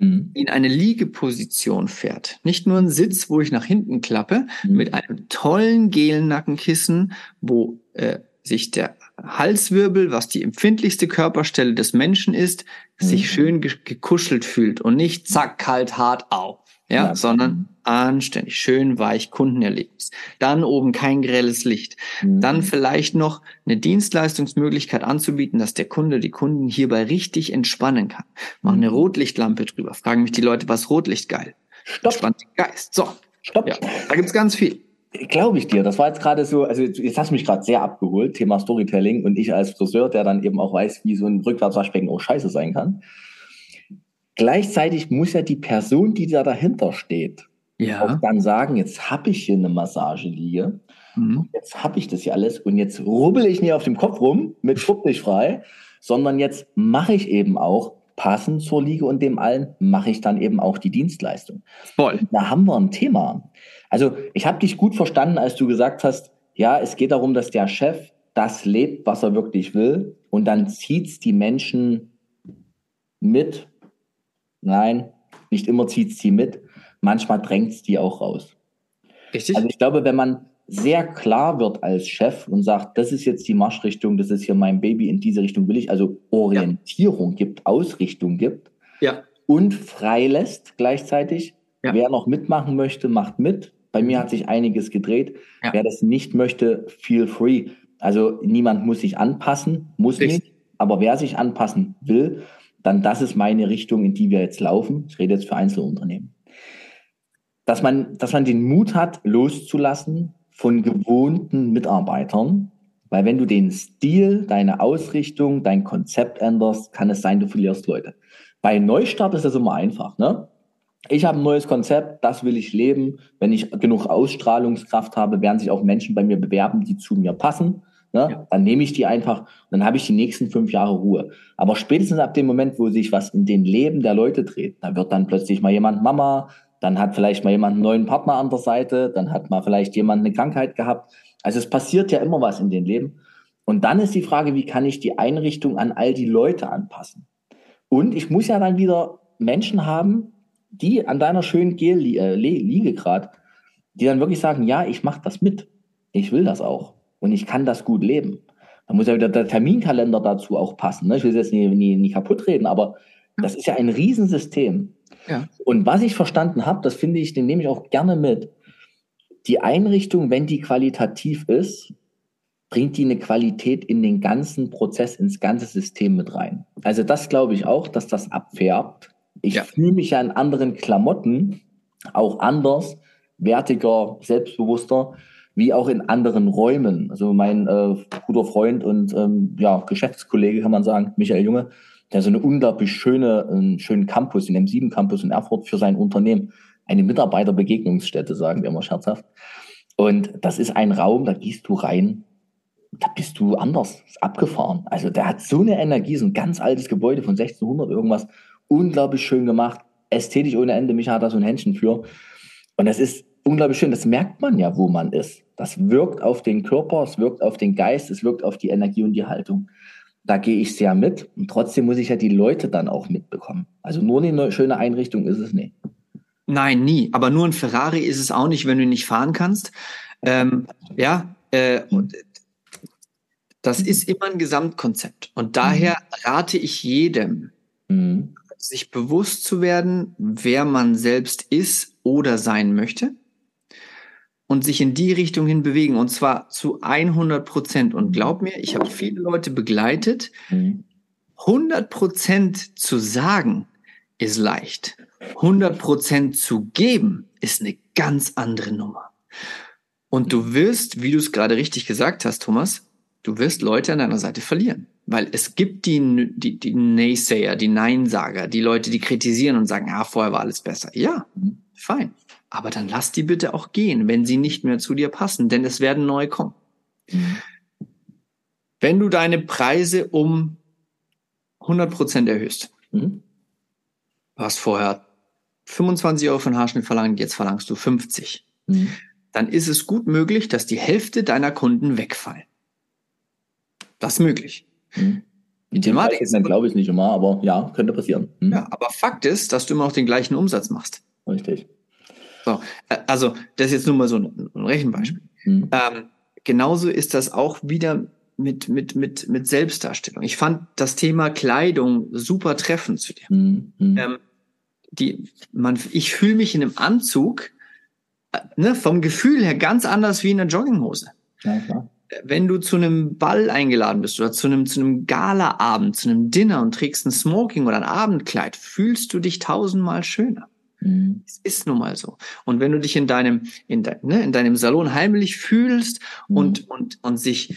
Mhm. in eine Liegeposition fährt. Nicht nur ein Sitz, wo ich nach hinten klappe, mhm. mit einem tollen Gelnackenkissen, wo äh, sich der Halswirbel, was die empfindlichste Körperstelle des Menschen ist, mhm. sich schön ge gekuschelt fühlt und nicht zack, kalt, hart, au ja, ja, sondern anständig, schön weich, Kundenerlebnis. Dann oben kein grelles Licht. Mhm. Dann vielleicht noch eine Dienstleistungsmöglichkeit anzubieten, dass der Kunde, die Kunden hierbei richtig entspannen kann. Mach eine mhm. Rotlichtlampe drüber. Fragen mich die Leute, was Rotlicht geil? Stopp. Entspannt den Geist. So. Stopp. Ja, da gibt's ganz viel. Glaube ich dir. Das war jetzt gerade so, also jetzt hast du mich gerade sehr abgeholt, Thema Storytelling und ich als Friseur, der dann eben auch weiß, wie so ein Rückwärtswaschbecken auch scheiße sein kann. Gleichzeitig muss ja die Person, die da dahinter steht, ja. auch dann sagen, jetzt habe ich hier eine Massageliege, mhm. jetzt habe ich das hier alles und jetzt rubbel ich nicht auf dem Kopf rum mit Schrupp nicht frei, sondern jetzt mache ich eben auch passend zur Liege und dem allen mache ich dann eben auch die Dienstleistung. Voll. Da haben wir ein Thema. Also ich habe dich gut verstanden, als du gesagt hast, ja, es geht darum, dass der Chef das lebt, was er wirklich will und dann zieht's die Menschen mit Nein, nicht immer zieht es die mit. Manchmal drängt es die auch raus. Richtig? Also ich glaube, wenn man sehr klar wird als Chef und sagt, das ist jetzt die Marschrichtung, das ist hier mein Baby, in diese Richtung will ich, also Orientierung ja. gibt, Ausrichtung gibt ja. und freilässt gleichzeitig. Ja. Wer noch mitmachen möchte, macht mit. Bei mir hat sich einiges gedreht. Wer das nicht möchte, feel free. Also niemand muss sich anpassen, muss Richtig. nicht. Aber wer sich anpassen will, dann das ist meine Richtung, in die wir jetzt laufen. Ich rede jetzt für Einzelunternehmen. Dass man, dass man den Mut hat, loszulassen von gewohnten Mitarbeitern, weil wenn du den Stil, deine Ausrichtung, dein Konzept änderst, kann es sein, du verlierst Leute. Bei Neustart ist das immer einfach. Ne? Ich habe ein neues Konzept, das will ich leben. Wenn ich genug Ausstrahlungskraft habe, werden sich auch Menschen bei mir bewerben, die zu mir passen. Ne? Ja. Dann nehme ich die einfach und dann habe ich die nächsten fünf Jahre Ruhe. Aber spätestens ab dem Moment, wo sich was in den Leben der Leute dreht, da wird dann plötzlich mal jemand Mama, dann hat vielleicht mal jemand einen neuen Partner an der Seite, dann hat mal vielleicht jemand eine Krankheit gehabt. Also es passiert ja immer was in den Leben. Und dann ist die Frage, wie kann ich die Einrichtung an all die Leute anpassen? Und ich muss ja dann wieder Menschen haben, die an deiner schönen Liege gerade, die dann wirklich sagen, ja, ich mache das mit. Ich will das auch und ich kann das gut leben. Da muss ja wieder der Terminkalender dazu auch passen. Ne? Ich will es jetzt nie, nie, nie kaputt reden, aber das ist ja ein Riesensystem. Ja. Und was ich verstanden habe, das finde ich, den nehme ich auch gerne mit. Die Einrichtung, wenn die qualitativ ist, bringt die eine Qualität in den ganzen Prozess, ins ganze System mit rein. Also das glaube ich auch, dass das abfärbt. Ich ja. fühle mich ja in anderen Klamotten auch anders, wertiger, selbstbewusster, wie auch in anderen Räumen. Also mein äh, guter Freund und ähm, ja, Geschäftskollege, kann man sagen, Michael Junge, der so eine unglaublich schöne, einen schönen Campus, in dem M7 Campus in Erfurt für sein Unternehmen, eine Mitarbeiterbegegnungsstätte, sagen wir immer scherzhaft. Und das ist ein Raum, da gehst du rein, da bist du anders, ist abgefahren. Also der hat so eine Energie, so ein ganz altes Gebäude von 1600 irgendwas, unglaublich schön gemacht, ästhetisch ohne Ende. Mich hat da so ein Händchen für. Und das ist unglaublich schön. Das merkt man ja, wo man ist. Das wirkt auf den Körper, es wirkt auf den Geist, es wirkt auf die Energie und die Haltung. Da gehe ich sehr mit. Und trotzdem muss ich ja die Leute dann auch mitbekommen. Also nur eine schöne Einrichtung ist es nicht. Nein, nie. Aber nur ein Ferrari ist es auch nicht, wenn du nicht fahren kannst. Ähm, ja, äh, das ist immer ein Gesamtkonzept. Und daher rate ich jedem, mhm. sich bewusst zu werden, wer man selbst ist oder sein möchte und sich in die Richtung hin bewegen und zwar zu 100 Prozent. Und glaub mir, ich habe viele Leute begleitet. 100 Prozent zu sagen ist leicht. 100 Prozent zu geben ist eine ganz andere Nummer. Und du wirst, wie du es gerade richtig gesagt hast, Thomas, du wirst Leute an deiner Seite verlieren. Weil es gibt die, die, die Naysayer, die Neinsager, die Leute, die kritisieren und sagen, ah, vorher war alles besser. Ja, fein. Aber dann lass die bitte auch gehen, wenn sie nicht mehr zu dir passen, denn es werden neue kommen. Mhm. Wenn du deine Preise um 100 Prozent erhöhst, mhm. du hast vorher 25 Euro von Haarschnitt verlangt, jetzt verlangst du 50, mhm. dann ist es gut möglich, dass die Hälfte deiner Kunden wegfallen. Das ist möglich. Mhm. Die Thematik ist, dann glaube ich nicht immer, aber ja, könnte passieren. Mhm. Ja, aber Fakt ist, dass du immer noch den gleichen Umsatz machst. Richtig. So, äh, also das ist jetzt nur mal so ein, ein Rechenbeispiel. Mhm. Ähm, genauso ist das auch wieder mit, mit, mit, mit Selbstdarstellung. Ich fand das Thema Kleidung super treffend zu dir. Mhm. Ähm, die, man, ich fühle mich in einem Anzug äh, ne, vom Gefühl her ganz anders wie in einer Jogginghose. Ja, klar. Wenn du zu einem Ball eingeladen bist oder zu einem, zu einem Galaabend, zu einem Dinner und trägst ein Smoking oder ein Abendkleid, fühlst du dich tausendmal schöner. Mhm. Es ist nun mal so. Und wenn du dich in deinem, in, de, ne, in deinem Salon heimlich fühlst mhm. und, und, und sich,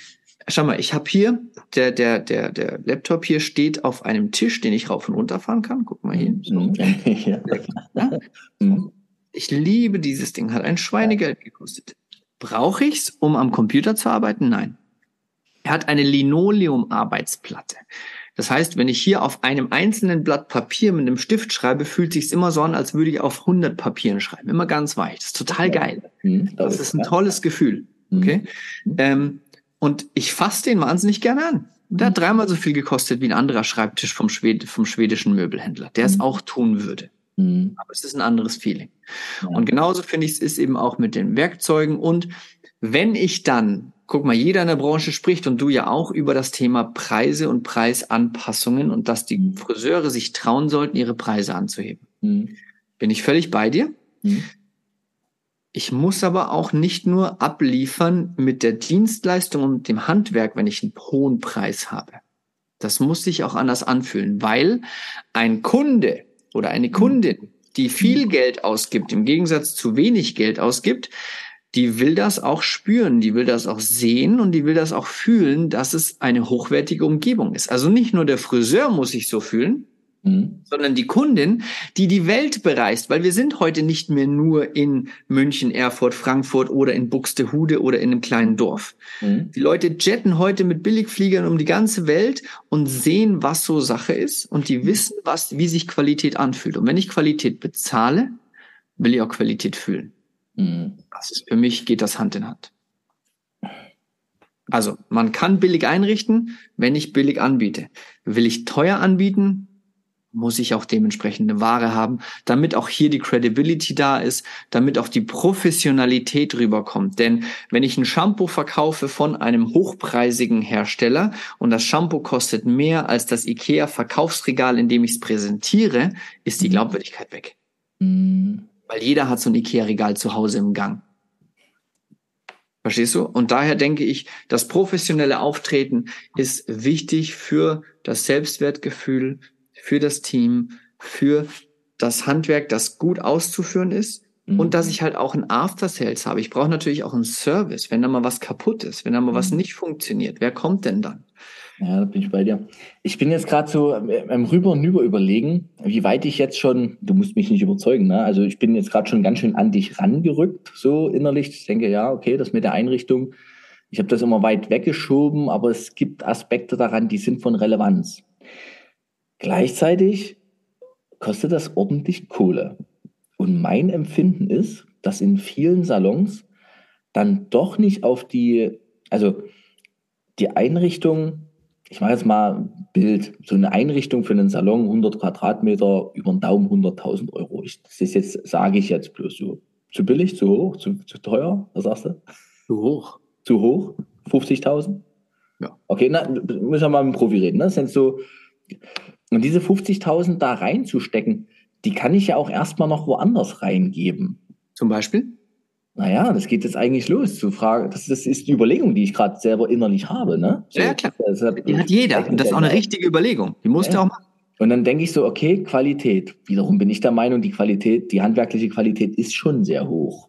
schau mal, ich habe hier, der, der, der, der Laptop hier steht auf einem Tisch, den ich rauf und runter fahren kann. Guck mal hier. So. Mhm. ja. Mhm. Ich liebe dieses Ding, hat ein Schweinegeld gekostet. Brauche ich's, um am Computer zu arbeiten? Nein. Er hat eine Linoleum-Arbeitsplatte. Das heißt, wenn ich hier auf einem einzelnen Blatt Papier mit einem Stift schreibe, fühlt sich immer so an, als würde ich auf 100 Papieren schreiben. Immer ganz weich. Das ist total geil. Mhm, das, ist ein tolles Gefühl. Mhm. Okay. Mhm. Ähm, und ich fasse den wahnsinnig gerne an. Der hat dreimal so viel gekostet wie ein anderer Schreibtisch vom, Schwed vom schwedischen Möbelhändler, der es auch tun würde. Aber es ist ein anderes Feeling. Und genauso finde ich es ist eben auch mit den Werkzeugen. Und wenn ich dann guck mal, jeder in der Branche spricht und du ja auch über das Thema Preise und Preisanpassungen und dass die mhm. Friseure sich trauen sollten, ihre Preise anzuheben. Mhm. Bin ich völlig bei dir? Mhm. Ich muss aber auch nicht nur abliefern mit der Dienstleistung und dem Handwerk, wenn ich einen hohen Preis habe. Das muss sich auch anders anfühlen, weil ein Kunde oder eine Kundin, die viel Geld ausgibt, im Gegensatz zu wenig Geld ausgibt, die will das auch spüren, die will das auch sehen und die will das auch fühlen, dass es eine hochwertige Umgebung ist. Also nicht nur der Friseur muss sich so fühlen, mhm. sondern die Kundin, die die Welt bereist, weil wir sind heute nicht mehr nur in München, Erfurt, Frankfurt oder in Buxtehude oder in einem kleinen Dorf. Mhm. Die Leute jetten heute mit Billigfliegern um die ganze Welt und sehen, was so Sache ist und die wissen, was, wie sich Qualität anfühlt. Und wenn ich Qualität bezahle, will ich auch Qualität fühlen. Mhm. Das ist, für mich geht das Hand in Hand. Also, man kann billig einrichten, wenn ich billig anbiete. Will ich teuer anbieten, muss ich auch dementsprechende Ware haben, damit auch hier die Credibility da ist, damit auch die Professionalität rüberkommt. Denn wenn ich ein Shampoo verkaufe von einem hochpreisigen Hersteller und das Shampoo kostet mehr als das IKEA Verkaufsregal, in dem ich es präsentiere, ist die mhm. Glaubwürdigkeit weg. Mhm. Weil jeder hat so ein IKEA-Regal zu Hause im Gang. Verstehst du? Und daher denke ich, das professionelle Auftreten ist wichtig für das Selbstwertgefühl, für das Team, für das Handwerk, das gut auszuführen ist mhm. und dass ich halt auch ein After Sales habe. Ich brauche natürlich auch einen Service, wenn da mal was kaputt ist, wenn da mal mhm. was nicht funktioniert. Wer kommt denn dann? Ja, da bin ich bei dir. Ich bin jetzt gerade so ähm, rüber und über überlegen, wie weit ich jetzt schon, du musst mich nicht überzeugen, ne? Also ich bin jetzt gerade schon ganz schön an dich rangerückt, so innerlich. Ich denke, ja, okay, das mit der Einrichtung. Ich habe das immer weit weggeschoben, aber es gibt Aspekte daran, die sind von Relevanz. Gleichzeitig kostet das ordentlich Kohle. Und mein Empfinden ist, dass in vielen Salons dann doch nicht auf die, also die Einrichtung, ich mache jetzt mal ein Bild, so eine Einrichtung für einen Salon, 100 Quadratmeter, über den Daumen 100.000 Euro. Ich, das ist jetzt, sage ich jetzt bloß so. Zu billig, zu hoch, zu, zu teuer? Was sagst du? Zu hoch. Zu hoch? 50.000? Ja. Okay, na, müssen wir mal mit dem Profi reden. Ne? Das sind so, und diese 50.000 da reinzustecken, die kann ich ja auch erstmal noch woanders reingeben. Zum Beispiel? Naja, das geht jetzt eigentlich los zu fragen. Das, das ist die Überlegung, die ich gerade selber innerlich habe. Ne? So, ja, klar. Hat, die hat jeder. Und das ist auch eine richtige Überlegung. Die musst ja. du auch machen. Und dann denke ich so, okay, Qualität. Wiederum bin ich der Meinung, die Qualität, die handwerkliche Qualität ist schon sehr hoch.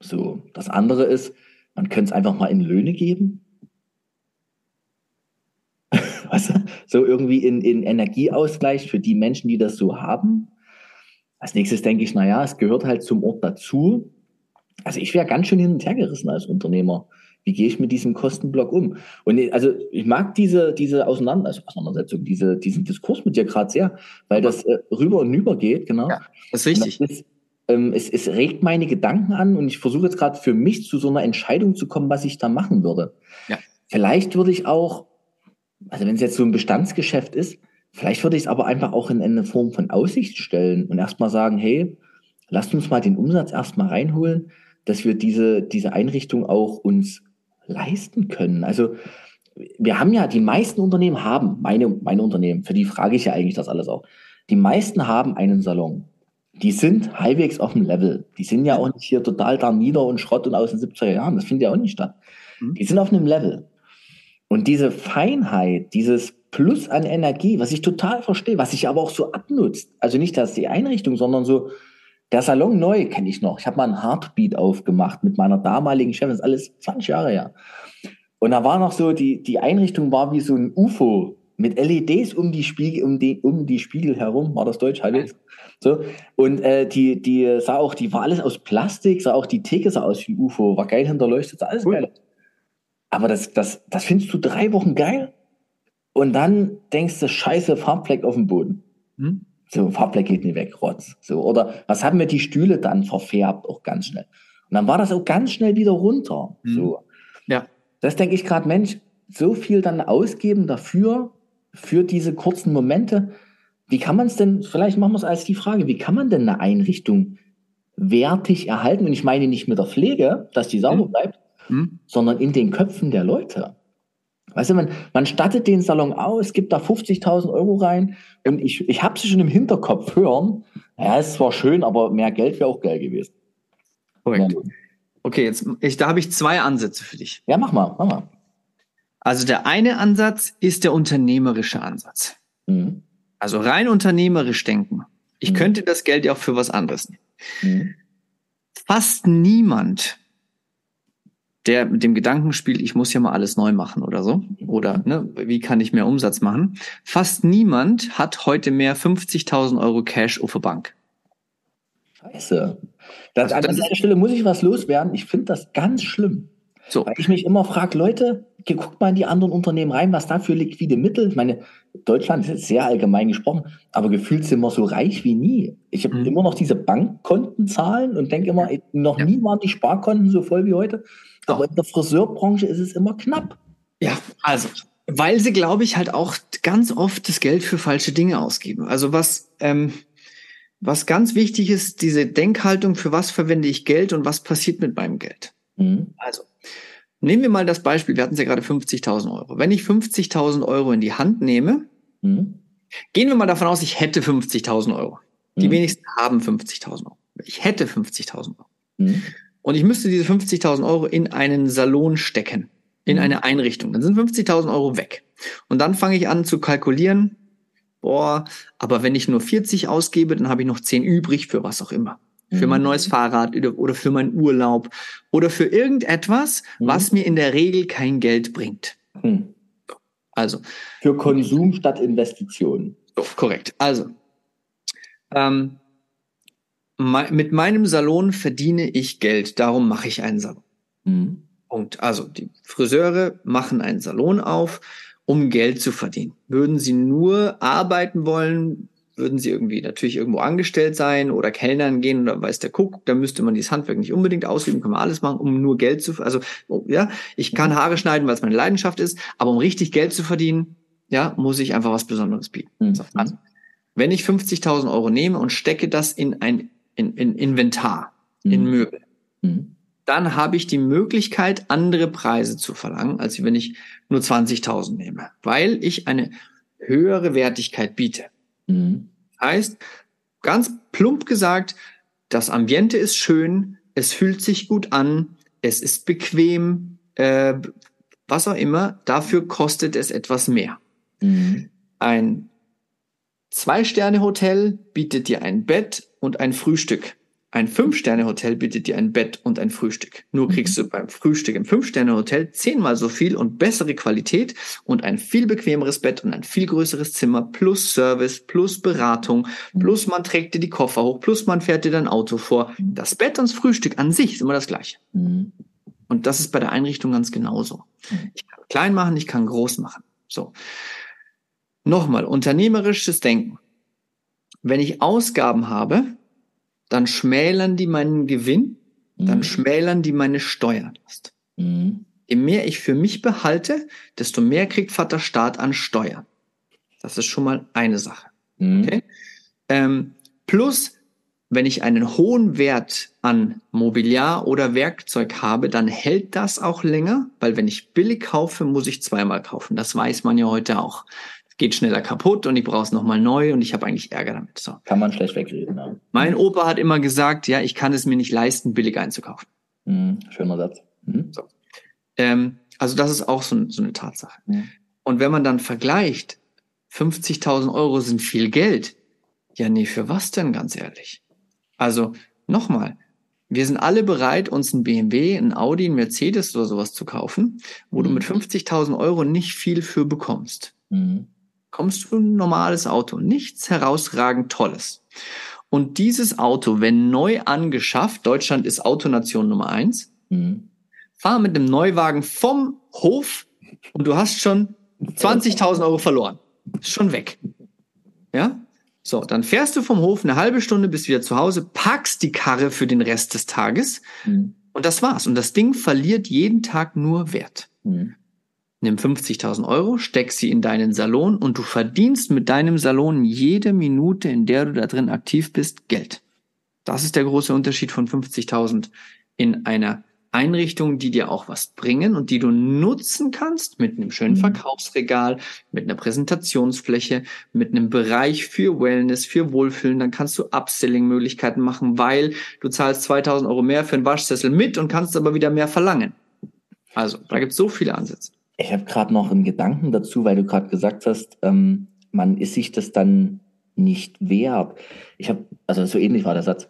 So. Das andere ist, man könnte es einfach mal in Löhne geben. Du? So irgendwie in, in Energieausgleich für die Menschen, die das so haben. Als nächstes denke ich, naja, es gehört halt zum Ort dazu. Also ich wäre ganz schön hin und her gerissen als Unternehmer. Wie gehe ich mit diesem Kostenblock um? Und also ich mag diese, diese Auseinander also Auseinandersetzung, diese, diesen Diskurs mit dir gerade sehr, weil das äh, rüber und über geht, genau. Ja, das ist richtig. Ähm, es, es regt meine Gedanken an und ich versuche jetzt gerade für mich zu so einer Entscheidung zu kommen, was ich da machen würde. Ja. Vielleicht würde ich auch also wenn es jetzt so ein Bestandsgeschäft ist, vielleicht würde ich es aber einfach auch in eine Form von Aussicht stellen und erstmal sagen, hey, lasst uns mal den Umsatz erstmal reinholen, dass wir diese, diese Einrichtung auch uns leisten können. Also wir haben ja, die meisten Unternehmen haben, meine, meine Unternehmen, für die frage ich ja eigentlich das alles auch, die meisten haben einen Salon. Die sind halbwegs auf dem Level. Die sind ja auch nicht hier total da nieder und Schrott und aus den 70er Jahren. Das findet ja auch nicht statt. Mhm. Die sind auf einem Level. Und diese Feinheit, dieses Plus an Energie, was ich total verstehe, was sich aber auch so abnutzt. Also nicht dass die Einrichtung, sondern so der Salon neu kenne ich noch. Ich habe mal einen Heartbeat aufgemacht mit meiner damaligen Chefin, das ist alles 20 Jahre her. Und da war noch so, die, die Einrichtung war wie so ein UFO mit LEDs um die Spiegel, um die, um die Spiegel herum, war das Deutsch halbwegs. So. Und äh, die, die sah auch, die war alles aus Plastik, sah auch die Theke sah aus wie ein UFO, war geil hinterleuchtet, sah alles cool. geil. Aber das, das, das findest du drei Wochen geil und dann denkst du, scheiße, Farbfleck auf dem Boden. Hm? So, Farbfleck geht nicht weg, Rotz. So, oder was haben wir die Stühle dann verfärbt, auch ganz schnell. Und dann war das auch ganz schnell wieder runter. Hm. So. Ja. Das denke ich gerade, Mensch, so viel dann ausgeben dafür, für diese kurzen Momente. Wie kann man es denn, vielleicht machen wir es als die Frage, wie kann man denn eine Einrichtung wertig erhalten? Und ich meine nicht mit der Pflege, dass die sauber hm. bleibt, hm? sondern in den Köpfen der Leute. Weißt du, man, man stattet den Salon aus, gibt da 50.000 Euro rein und ich, ich habe sie schon im Hinterkopf hören. Ja, ist zwar schön, aber mehr Geld wäre auch geil gewesen. Korrekt. Okay, jetzt ich, da habe ich zwei Ansätze für dich. Ja, mach mal, mach mal. Also der eine Ansatz ist der unternehmerische Ansatz. Mhm. Also rein unternehmerisch denken. Ich mhm. könnte das Geld ja auch für was anderes nehmen. Mhm. Fast niemand, der mit dem Gedanken spielt, ich muss ja mal alles neu machen oder so, oder ne, wie kann ich mehr Umsatz machen, fast niemand hat heute mehr 50.000 Euro Cash auf der Bank. Scheiße. Das, also an dieser Stelle muss ich was loswerden. Ich finde das ganz schlimm. So. Weil ich mich immer frage, Leute, guckt mal in die anderen Unternehmen rein, was da für liquide Mittel. Ich meine, Deutschland ist jetzt sehr allgemein gesprochen, aber gefühlt sind wir so reich wie nie. Ich habe mhm. immer noch diese Bankkontenzahlen und denke immer, noch ja. nie waren die Sparkonten so voll wie heute. Aber in der Friseurbranche ist es immer knapp. Ja, also, weil sie, glaube ich, halt auch ganz oft das Geld für falsche Dinge ausgeben. Also was, ähm, was ganz wichtig ist, diese Denkhaltung, für was verwende ich Geld und was passiert mit meinem Geld. Mhm. Also, nehmen wir mal das Beispiel, wir hatten ja gerade 50.000 Euro. Wenn ich 50.000 Euro in die Hand nehme, mhm. gehen wir mal davon aus, ich hätte 50.000 Euro. Die mhm. wenigsten haben 50.000 Euro. Ich hätte 50.000 Euro. Und ich müsste diese 50.000 Euro in einen Salon stecken, in mhm. eine Einrichtung. Dann sind 50.000 Euro weg. Und dann fange ich an zu kalkulieren, boah, aber wenn ich nur 40 ausgebe, dann habe ich noch 10 übrig für was auch immer für mein mhm. neues Fahrrad oder für meinen Urlaub oder für irgendetwas, mhm. was mir in der Regel kein Geld bringt. Mhm. Also. Für Konsum statt Investition. So, korrekt. Also, ähm, mit meinem Salon verdiene ich Geld, darum mache ich einen Salon. Mhm. Punkt. Also, die Friseure machen einen Salon auf, um Geld zu verdienen. Würden sie nur arbeiten wollen, würden sie irgendwie natürlich irgendwo angestellt sein oder Kellnern gehen oder weiß der Kuck, dann müsste man dieses Handwerk nicht unbedingt ausüben, kann man alles machen, um nur Geld zu, also oh, ja, ich kann. Haare schneiden, weil es meine Leidenschaft ist, aber um richtig Geld zu verdienen, ja, muss ich einfach was Besonderes bieten. Mhm. Also, wenn ich 50.000 Euro nehme und stecke das in ein in, in Inventar, mhm. in Möbel, mhm. dann habe ich die Möglichkeit, andere Preise zu verlangen, als wenn ich nur 20.000 nehme, weil ich eine höhere Wertigkeit biete. Mhm. Heißt, ganz plump gesagt, das Ambiente ist schön, es fühlt sich gut an, es ist bequem, äh, was auch immer, dafür kostet es etwas mehr. Mhm. Ein Zwei-Sterne-Hotel bietet dir ein Bett und ein Frühstück. Ein Fünf-Sterne-Hotel bietet dir ein Bett und ein Frühstück. Nur mhm. kriegst du beim Frühstück im Fünf-Sterne-Hotel zehnmal so viel und bessere Qualität und ein viel bequemeres Bett und ein viel größeres Zimmer plus Service plus Beratung mhm. plus man trägt dir die Koffer hoch plus man fährt dir dein Auto vor. Das Bett und das Frühstück an sich ist immer das gleiche. Mhm. Und das ist bei der Einrichtung ganz genauso. Ich kann klein machen, ich kann groß machen. So. Nochmal, unternehmerisches Denken. Wenn ich Ausgaben habe, dann schmälern die meinen Gewinn, dann mhm. schmälern die meine Steuerlast. Mhm. Je mehr ich für mich behalte, desto mehr kriegt Vater Staat an Steuern. Das ist schon mal eine Sache. Mhm. Okay? Ähm, plus, wenn ich einen hohen Wert an Mobiliar oder Werkzeug habe, dann hält das auch länger, weil wenn ich billig kaufe, muss ich zweimal kaufen. Das weiß man ja heute auch geht schneller kaputt und ich brauche es nochmal neu und ich habe eigentlich Ärger damit. So. Kann man schlecht wegreden. Ja. Mein Opa hat immer gesagt, ja, ich kann es mir nicht leisten, billig einzukaufen. Mhm, schöner Satz. Mhm. So. Ähm, also das ist auch so, so eine Tatsache. Mhm. Und wenn man dann vergleicht, 50.000 Euro sind viel Geld. Ja, nee, für was denn, ganz ehrlich? Also nochmal, wir sind alle bereit, uns ein BMW, ein Audi, ein Mercedes oder sowas zu kaufen, wo du mhm. mit 50.000 Euro nicht viel für bekommst. Mhm kommst du ein normales Auto, nichts herausragend Tolles. Und dieses Auto, wenn neu angeschafft, Deutschland ist Autonation Nummer eins, mhm. fahr mit einem Neuwagen vom Hof und du hast schon 20.000 Euro verloren. Ist schon weg. Ja? So, dann fährst du vom Hof eine halbe Stunde bis wieder zu Hause, packst die Karre für den Rest des Tages mhm. und das war's. Und das Ding verliert jeden Tag nur Wert. Mhm. Nimm 50.000 Euro, steck sie in deinen Salon und du verdienst mit deinem Salon jede Minute, in der du da drin aktiv bist, Geld. Das ist der große Unterschied von 50.000 in einer Einrichtung, die dir auch was bringen und die du nutzen kannst mit einem schönen mhm. Verkaufsregal, mit einer Präsentationsfläche, mit einem Bereich für Wellness, für Wohlfühlen. Dann kannst du Upselling-Möglichkeiten machen, weil du zahlst 2000 Euro mehr für einen Waschsessel mit und kannst aber wieder mehr verlangen. Also, da gibt es so viele Ansätze Ich habe gerade noch einen Gedanken dazu, weil du gerade gesagt hast, ähm, man ist sich das dann nicht wert. Ich habe, also so ähnlich war der Satz,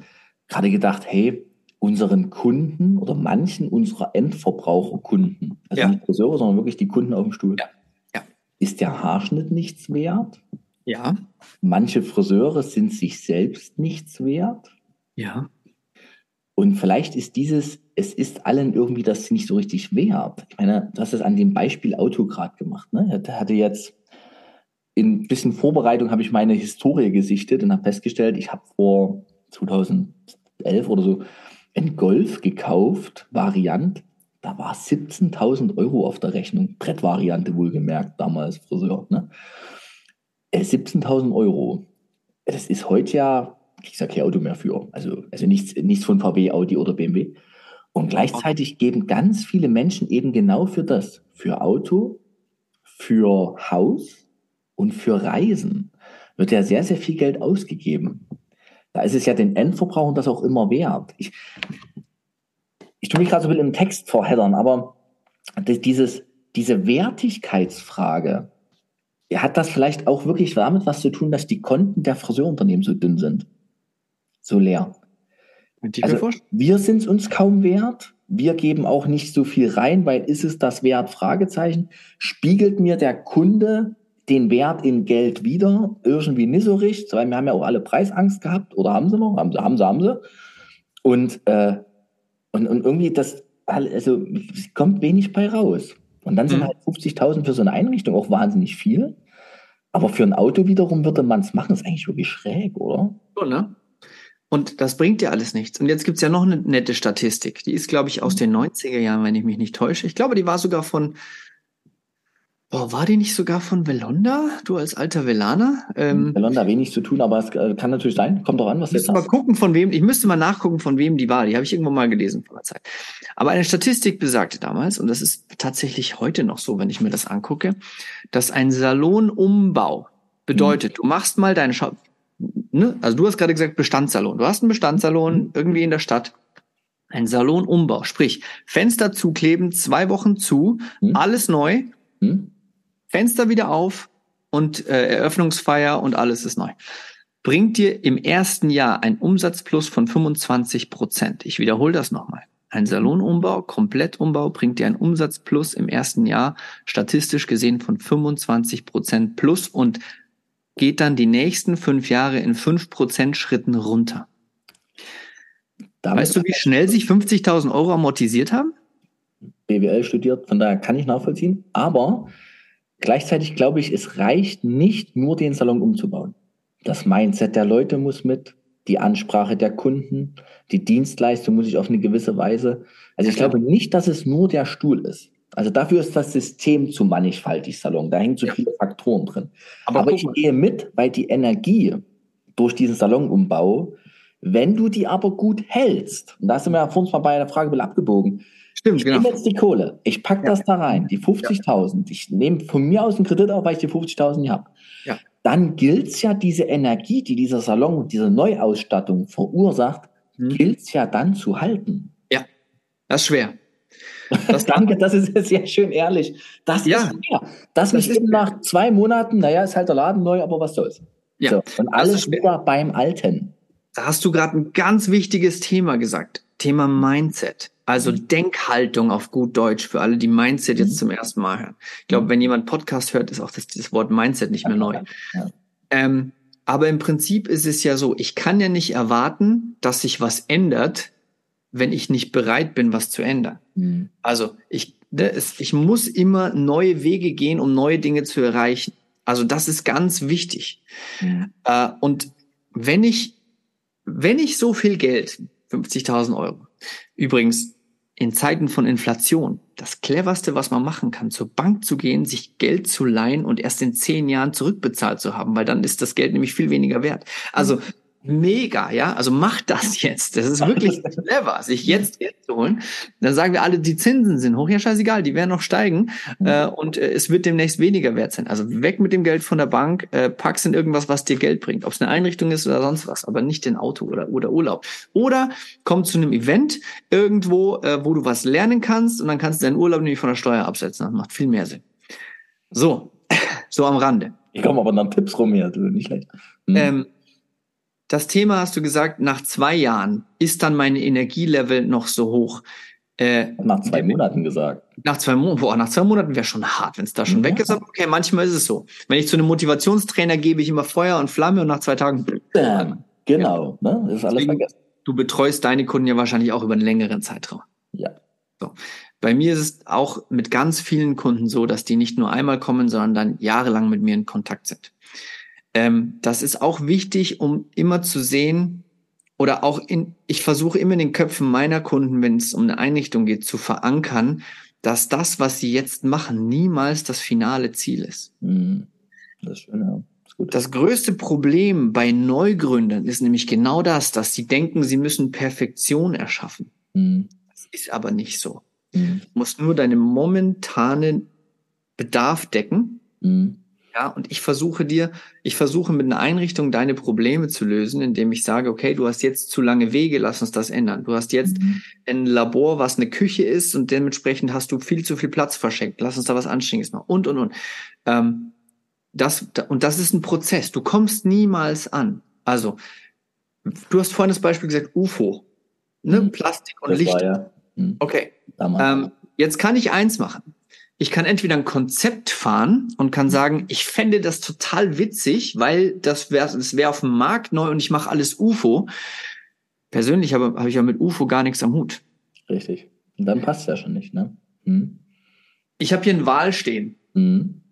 gerade gedacht, hey, unseren Kunden oder manchen unserer Endverbraucherkunden, also ja. nicht Friseure, sondern wirklich die Kunden auf dem Stuhl, ja. Ja. ist der Haarschnitt nichts wert? Ja. Manche Friseure sind sich selbst nichts wert. Ja. Und vielleicht ist dieses, es ist allen irgendwie das nicht so richtig wert. Ich meine, du hast es an dem Beispiel Auto gerade gemacht. Ne? Er hatte jetzt in ein bisschen Vorbereitung habe ich meine Historie gesichtet und habe festgestellt, ich habe vor 2011 oder so einen Golf gekauft, Variant. Da war 17.000 Euro auf der Rechnung. Brettvariante wohlgemerkt, damals Friseur. Ne? 17.000 äh, Euro. Das ist heute ja ich sage kein Auto mehr für. Also, also nichts, nichts von VW, Audi oder BMW. Und gleichzeitig geben ganz viele Menschen eben genau für das, für Auto, für Haus und für Reisen wird ja sehr, sehr viel Geld ausgegeben. Da ist es ja den Endverbrauchern das auch immer wert. Ich, ich tue mich gerade so ein bisschen im Text verheddern, aber dieses, diese Wertigkeitsfrage, hat das vielleicht auch wirklich damit was zu tun, dass die Konten der Friseurunternehmen so dünn sind? so leer. Also, wir sind es uns kaum wert. Wir geben auch nicht so viel rein, weil ist es das wert? Fragezeichen. Spiegelt mir der Kunde den Wert in Geld wieder? Irgendwie nicht so richtig, weil wir haben ja auch alle Preisangst gehabt. Oder haben sie noch? Haben sie, haben sie, haben sie. Und, äh, und, und irgendwie das, also kommt wenig bei raus. Und dann sind mhm. halt 50.000 für so eine Einrichtung auch wahnsinnig viel. Aber für ein Auto wiederum würde man es machen. Das ist eigentlich wirklich schräg, oder? So, ne? Und das bringt ja alles nichts. Und jetzt gibt's ja noch eine nette Statistik. Die ist, glaube ich, aus den 90er Jahren, wenn ich mich nicht täusche. Ich glaube, die war sogar von, boah, war die nicht sogar von Velonda? Du als alter Velaner? Ähm, Velonda wenig zu tun, aber es äh, kann natürlich sein. Kommt doch an, was du jetzt mal gucken, von wem, ich müsste mal nachgucken, von wem die war. Die habe ich irgendwo mal gelesen vor der Zeit. Aber eine Statistik besagte damals, und das ist tatsächlich heute noch so, wenn ich mir das angucke, dass ein Salonumbau bedeutet, mhm. du machst mal deinen Shop, ne? also du hast gerade gesagt Bestandssalon. Du hast einen Bestandssalon irgendwie in der Stadt. Ein Salonumbau, sprich Fenster zukleben, zwei Wochen zu, mhm. alles neu, mhm. Fenster wieder auf und äh, Eröffnungsfeier und alles ist neu. Bringt dir im ersten Jahr ein Umsatzplus von 25 Prozent. Ich wiederhole das nochmal. Ein Salonumbau, Komplettumbau bringt dir ein Umsatzplus im ersten Jahr statistisch gesehen von 25 Prozent plus und geht dann die nächsten fünf Jahre in fünf Prozent Schritten runter. Damit weißt du, wie schnell sich 50.000 Euro amortisiert haben? BWL studiert, von daher kann ich nachvollziehen. Aber gleichzeitig glaube ich, es reicht nicht nur den Salon umzubauen. Das Mindset der Leute muss mit, die Ansprache der Kunden, die Dienstleistung muss ich auf eine gewisse Weise. Also ich glaube nicht, dass es nur der Stuhl ist. Also dafür ist das System zu mannigfaltig, Salon. Da hängen zu ja. viele Faktoren drin. Aber, Aber ich gehe mit, weil die Energie durch diesen Salonumbau, wenn du die aber gut hältst, und da sind wir ja vor uns mal bei der Frage abgebogen, Stimmt, ich genau. nehme jetzt die Kohle, ich packe das da rein, die 50.000, ja. ich nehme von mir aus einen Kredit auf, weil ich die 50.000 nicht habe. Ja. Dann gilt's ja diese Energie, die dieser Salon, diese Neuausstattung verursacht, hm. gilt's ja dann zu halten. Ja, das ist schwer. Das Danke, das ist sehr schön ehrlich. Das ja. ist schwer. Das, das ist nach zwei Monaten, naja, ist halt der Laden neu, aber was soll's. Ja. So, und alles wieder beim Alten. Da hast du gerade ein ganz wichtiges Thema gesagt. Thema Mindset. Also mhm. Denkhaltung auf gut Deutsch für alle, die Mindset jetzt mhm. zum ersten Mal hören. Ich glaube, mhm. wenn jemand Podcast hört, ist auch das, das Wort Mindset nicht mehr neu. Ja. Ähm, aber im Prinzip ist es ja so, ich kann ja nicht erwarten, dass sich was ändert, wenn ich nicht bereit bin, was zu ändern. Mhm. Also ich, ne, ich muss immer neue Wege gehen, um neue Dinge zu erreichen. Also das ist ganz wichtig. Mhm. Äh, und wenn ich, wenn ich so viel Geld, 50.000 Euro, übrigens in Zeiten von Inflation, das cleverste, was man machen kann, zur Bank zu gehen, sich Geld zu leihen und erst in zehn Jahren zurückbezahlt zu haben, weil dann ist das Geld nämlich viel weniger wert. Also mhm mega, ja. Also mach das jetzt. Das ist wirklich clever, sich jetzt Geld zu holen. Dann sagen wir alle, die Zinsen sind hoch, ja scheißegal, die werden noch steigen mhm. äh, und äh, es wird demnächst weniger wert sein. Also weg mit dem Geld von der Bank, äh, pack's in irgendwas, was dir Geld bringt. Ob es eine Einrichtung ist oder sonst was, aber nicht in Auto oder, oder Urlaub. Oder komm zu einem Event irgendwo, äh, wo du was lernen kannst und dann kannst du deinen Urlaub nämlich von der Steuer absetzen. Das macht viel mehr Sinn. So, so am Rande. Ich komme aber dann Tipps rum hier, nicht schlecht. Mhm. Ähm, das Thema hast du gesagt, nach zwei Jahren ist dann mein Energielevel noch so hoch. Äh, nach zwei Monaten gesagt. Nach zwei Monaten, boah, nach zwei Monaten wäre schon hart, wenn es da schon ja. weg ist. Aber okay, manchmal ist es so. Wenn ich zu einem Motivationstrainer gebe ich immer Feuer und Flamme und nach zwei Tagen. Bam. Genau, ja. ne? Das ist alles Deswegen, vergessen. Du betreust deine Kunden ja wahrscheinlich auch über einen längeren Zeitraum. Ja. So. Bei mir ist es auch mit ganz vielen Kunden so, dass die nicht nur einmal kommen, sondern dann jahrelang mit mir in Kontakt sind. Ähm, das ist auch wichtig, um immer zu sehen, oder auch in, ich versuche immer in den Köpfen meiner Kunden, wenn es um eine Einrichtung geht, zu verankern, dass das, was sie jetzt machen, niemals das finale Ziel ist. Mhm. Das ist schön, ja. Das größte Problem bei Neugründern ist nämlich genau das, dass sie denken, sie müssen Perfektion erschaffen. Mhm. Das ist aber nicht so. Mhm. Du musst nur deinen momentanen Bedarf decken. Mhm. Ja, und ich versuche dir, ich versuche mit einer Einrichtung deine Probleme zu lösen, indem ich sage, okay, du hast jetzt zu lange Wege, lass uns das ändern. Du hast jetzt mhm. ein Labor, was eine Küche ist und dementsprechend hast du viel zu viel Platz verschenkt. Lass uns da was Anständiges machen und, und, und. Ähm, das, und das ist ein Prozess. Du kommst niemals an. Also, du hast vorhin das Beispiel gesagt, UFO. Ne? Mhm. Plastik und das Licht. War, ja. mhm. Okay. Ähm, jetzt kann ich eins machen ich kann entweder ein Konzept fahren und kann sagen, ich fände das total witzig, weil das wäre das wär auf dem Markt neu und ich mache alles UFO. Persönlich habe, habe ich ja mit UFO gar nichts am Hut. Richtig. Und dann passt es ja schon nicht, ne? Hm. Ich habe hier einen Wal stehen. Hm.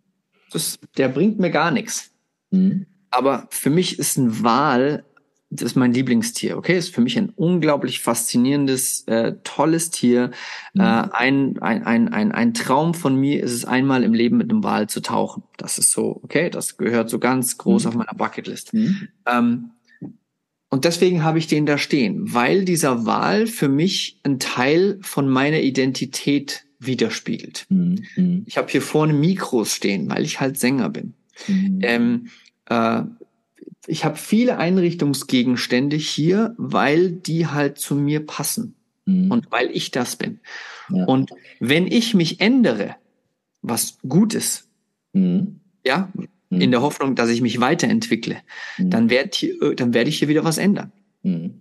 Das, der bringt mir gar nichts. Hm. Aber für mich ist ein Wal das ist mein Lieblingstier, okay? Ist für mich ein unglaublich faszinierendes, äh, tolles Tier. Mhm. Äh, ein, ein, ein, ein, ein Traum von mir ist es, einmal im Leben mit einem Wal zu tauchen. Das ist so, okay, das gehört so ganz groß mhm. auf meiner Bucketlist. Mhm. Ähm, und deswegen habe ich den da stehen, weil dieser Wal für mich ein Teil von meiner Identität widerspiegelt. Mhm. mhm. Ich habe hier vorne Mikros stehen, weil ich halt Sänger bin. Mhm. Ähm, äh, ich habe viele Einrichtungsgegenstände hier, weil die halt zu mir passen mhm. und weil ich das bin. Ja. Und wenn ich mich ändere, was gut ist, mhm. ja, mhm. in der Hoffnung, dass ich mich weiterentwickle, mhm. dann werde äh, dann werd ich hier wieder was ändern. Mhm.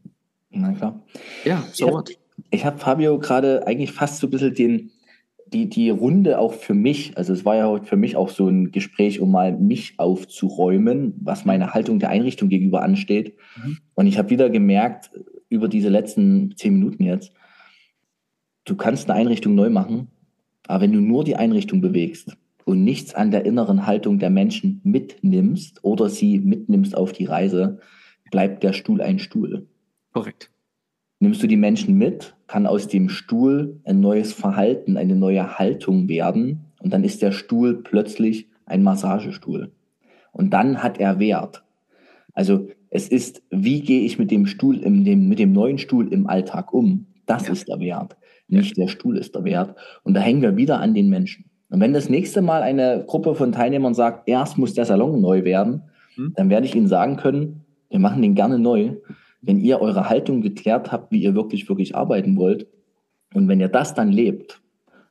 Na klar. Ja, so. Ich habe hab Fabio gerade eigentlich fast so ein bisschen den, die, die Runde auch für mich, also es war ja heute für mich auch so ein Gespräch, um mal mich aufzuräumen, was meine Haltung der Einrichtung gegenüber ansteht. Mhm. Und ich habe wieder gemerkt, über diese letzten zehn Minuten jetzt, du kannst eine Einrichtung neu machen, aber wenn du nur die Einrichtung bewegst und nichts an der inneren Haltung der Menschen mitnimmst oder sie mitnimmst auf die Reise, bleibt der Stuhl ein Stuhl. Korrekt. Nimmst du die Menschen mit, kann aus dem Stuhl ein neues Verhalten, eine neue Haltung werden und dann ist der Stuhl plötzlich ein Massagestuhl. Und dann hat er Wert. Also es ist, wie gehe ich mit dem Stuhl, im, dem, mit dem neuen Stuhl im Alltag um? Das ja. ist der Wert. Nicht der Stuhl ist der Wert. Und da hängen wir wieder an den Menschen. Und wenn das nächste Mal eine Gruppe von Teilnehmern sagt, erst muss der Salon neu werden, hm. dann werde ich ihnen sagen können, wir machen den gerne neu wenn ihr eure Haltung geklärt habt, wie ihr wirklich, wirklich arbeiten wollt, und wenn ihr das dann lebt,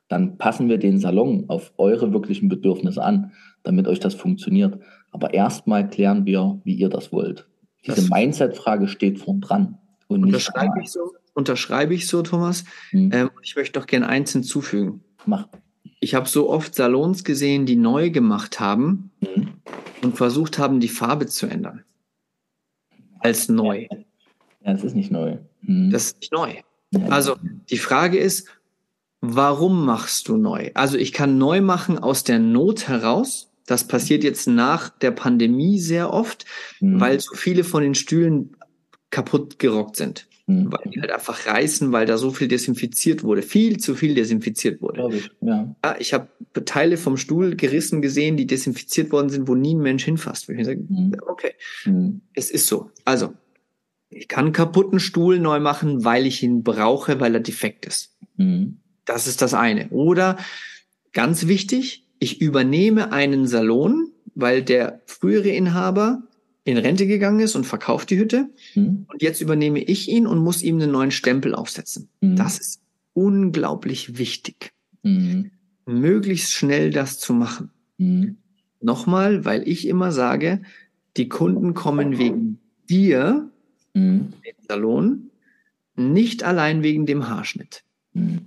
dann passen wir den Salon auf eure wirklichen Bedürfnisse an, damit euch das funktioniert. Aber erstmal klären wir, wie ihr das wollt. Diese Mindset-Frage steht vorn dran. Und unterschreibe, ich so, unterschreibe ich so, Thomas. Hm. Ähm, ich möchte doch gerne eins hinzufügen. Mach. Ich habe so oft Salons gesehen, die neu gemacht haben hm. und versucht haben, die Farbe zu ändern. Als neu. Ja, das ist nicht neu. Hm. Das ist nicht neu. Also die Frage ist, warum machst du neu? Also ich kann neu machen aus der Not heraus. Das passiert jetzt nach der Pandemie sehr oft, hm. weil so viele von den Stühlen kaputt gerockt sind. Hm. Weil die halt einfach reißen, weil da so viel desinfiziert wurde. Viel zu viel desinfiziert wurde. Ich, ja. ja ich habe Teile vom Stuhl gerissen gesehen, die desinfiziert worden sind, wo nie ein Mensch hinfasst. Ich sage, hm. okay, hm. es ist so. Also Ich kann kaputten Stuhl neu machen, weil ich ihn brauche, weil er defekt ist. Mhm. Das ist das eine. Oder ganz wichtig, ich übernehme einen Salon, weil der frühere Inhaber in Rente gegangen ist und verkauft die Hütte. Mhm. Und jetzt übernehme ich ihn und muss ihm einen neuen Stempel aufsetzen. Mhm. Das ist unglaublich wichtig, Mhm. möglichst schnell das zu machen. Mhm. Nochmal, weil ich immer sage, die Kunden kommen wegen dir Mhm. den Salon, nicht allein wegen dem Haarschnitt. Mhm.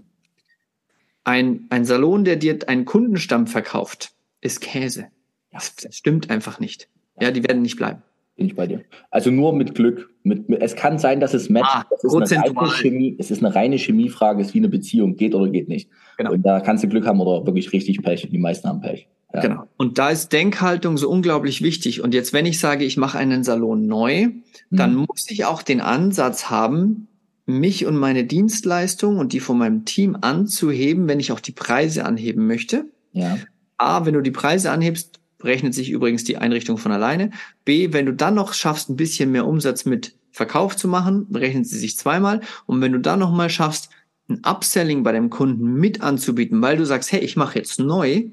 Ein, ein Salon, der dir einen Kundenstamm verkauft, ist Käse. Das, das stimmt einfach nicht. Ja, die werden nicht bleiben. Bin ich bei dir. Also nur mit Glück. Mit, mit, es kann sein, dass es matcht. Ah, das ist eine reine Chemie, es ist eine reine Chemiefrage, es ist wie eine Beziehung, geht oder geht nicht. Genau. Und da kannst du Glück haben oder wirklich richtig Pech. Die meisten haben Pech. Ja. Genau. Und da ist Denkhaltung so unglaublich wichtig. Und jetzt, wenn ich sage, ich mache einen Salon neu, dann Mhm. muss ich auch den Ansatz haben, mich und meine Dienstleistung und die von meinem Team anzuheben, wenn ich auch die Preise anheben möchte. Ja. A, wenn du die Preise anhebst, rechnet sich übrigens die Einrichtung von alleine. B, wenn du dann noch schaffst, ein bisschen mehr Umsatz mit Verkauf zu machen, rechnet sie sich zweimal. Und wenn du dann noch mal schaffst, ein Upselling bei deinem Kunden mit anzubieten, weil du sagst, hey, ich mache jetzt neu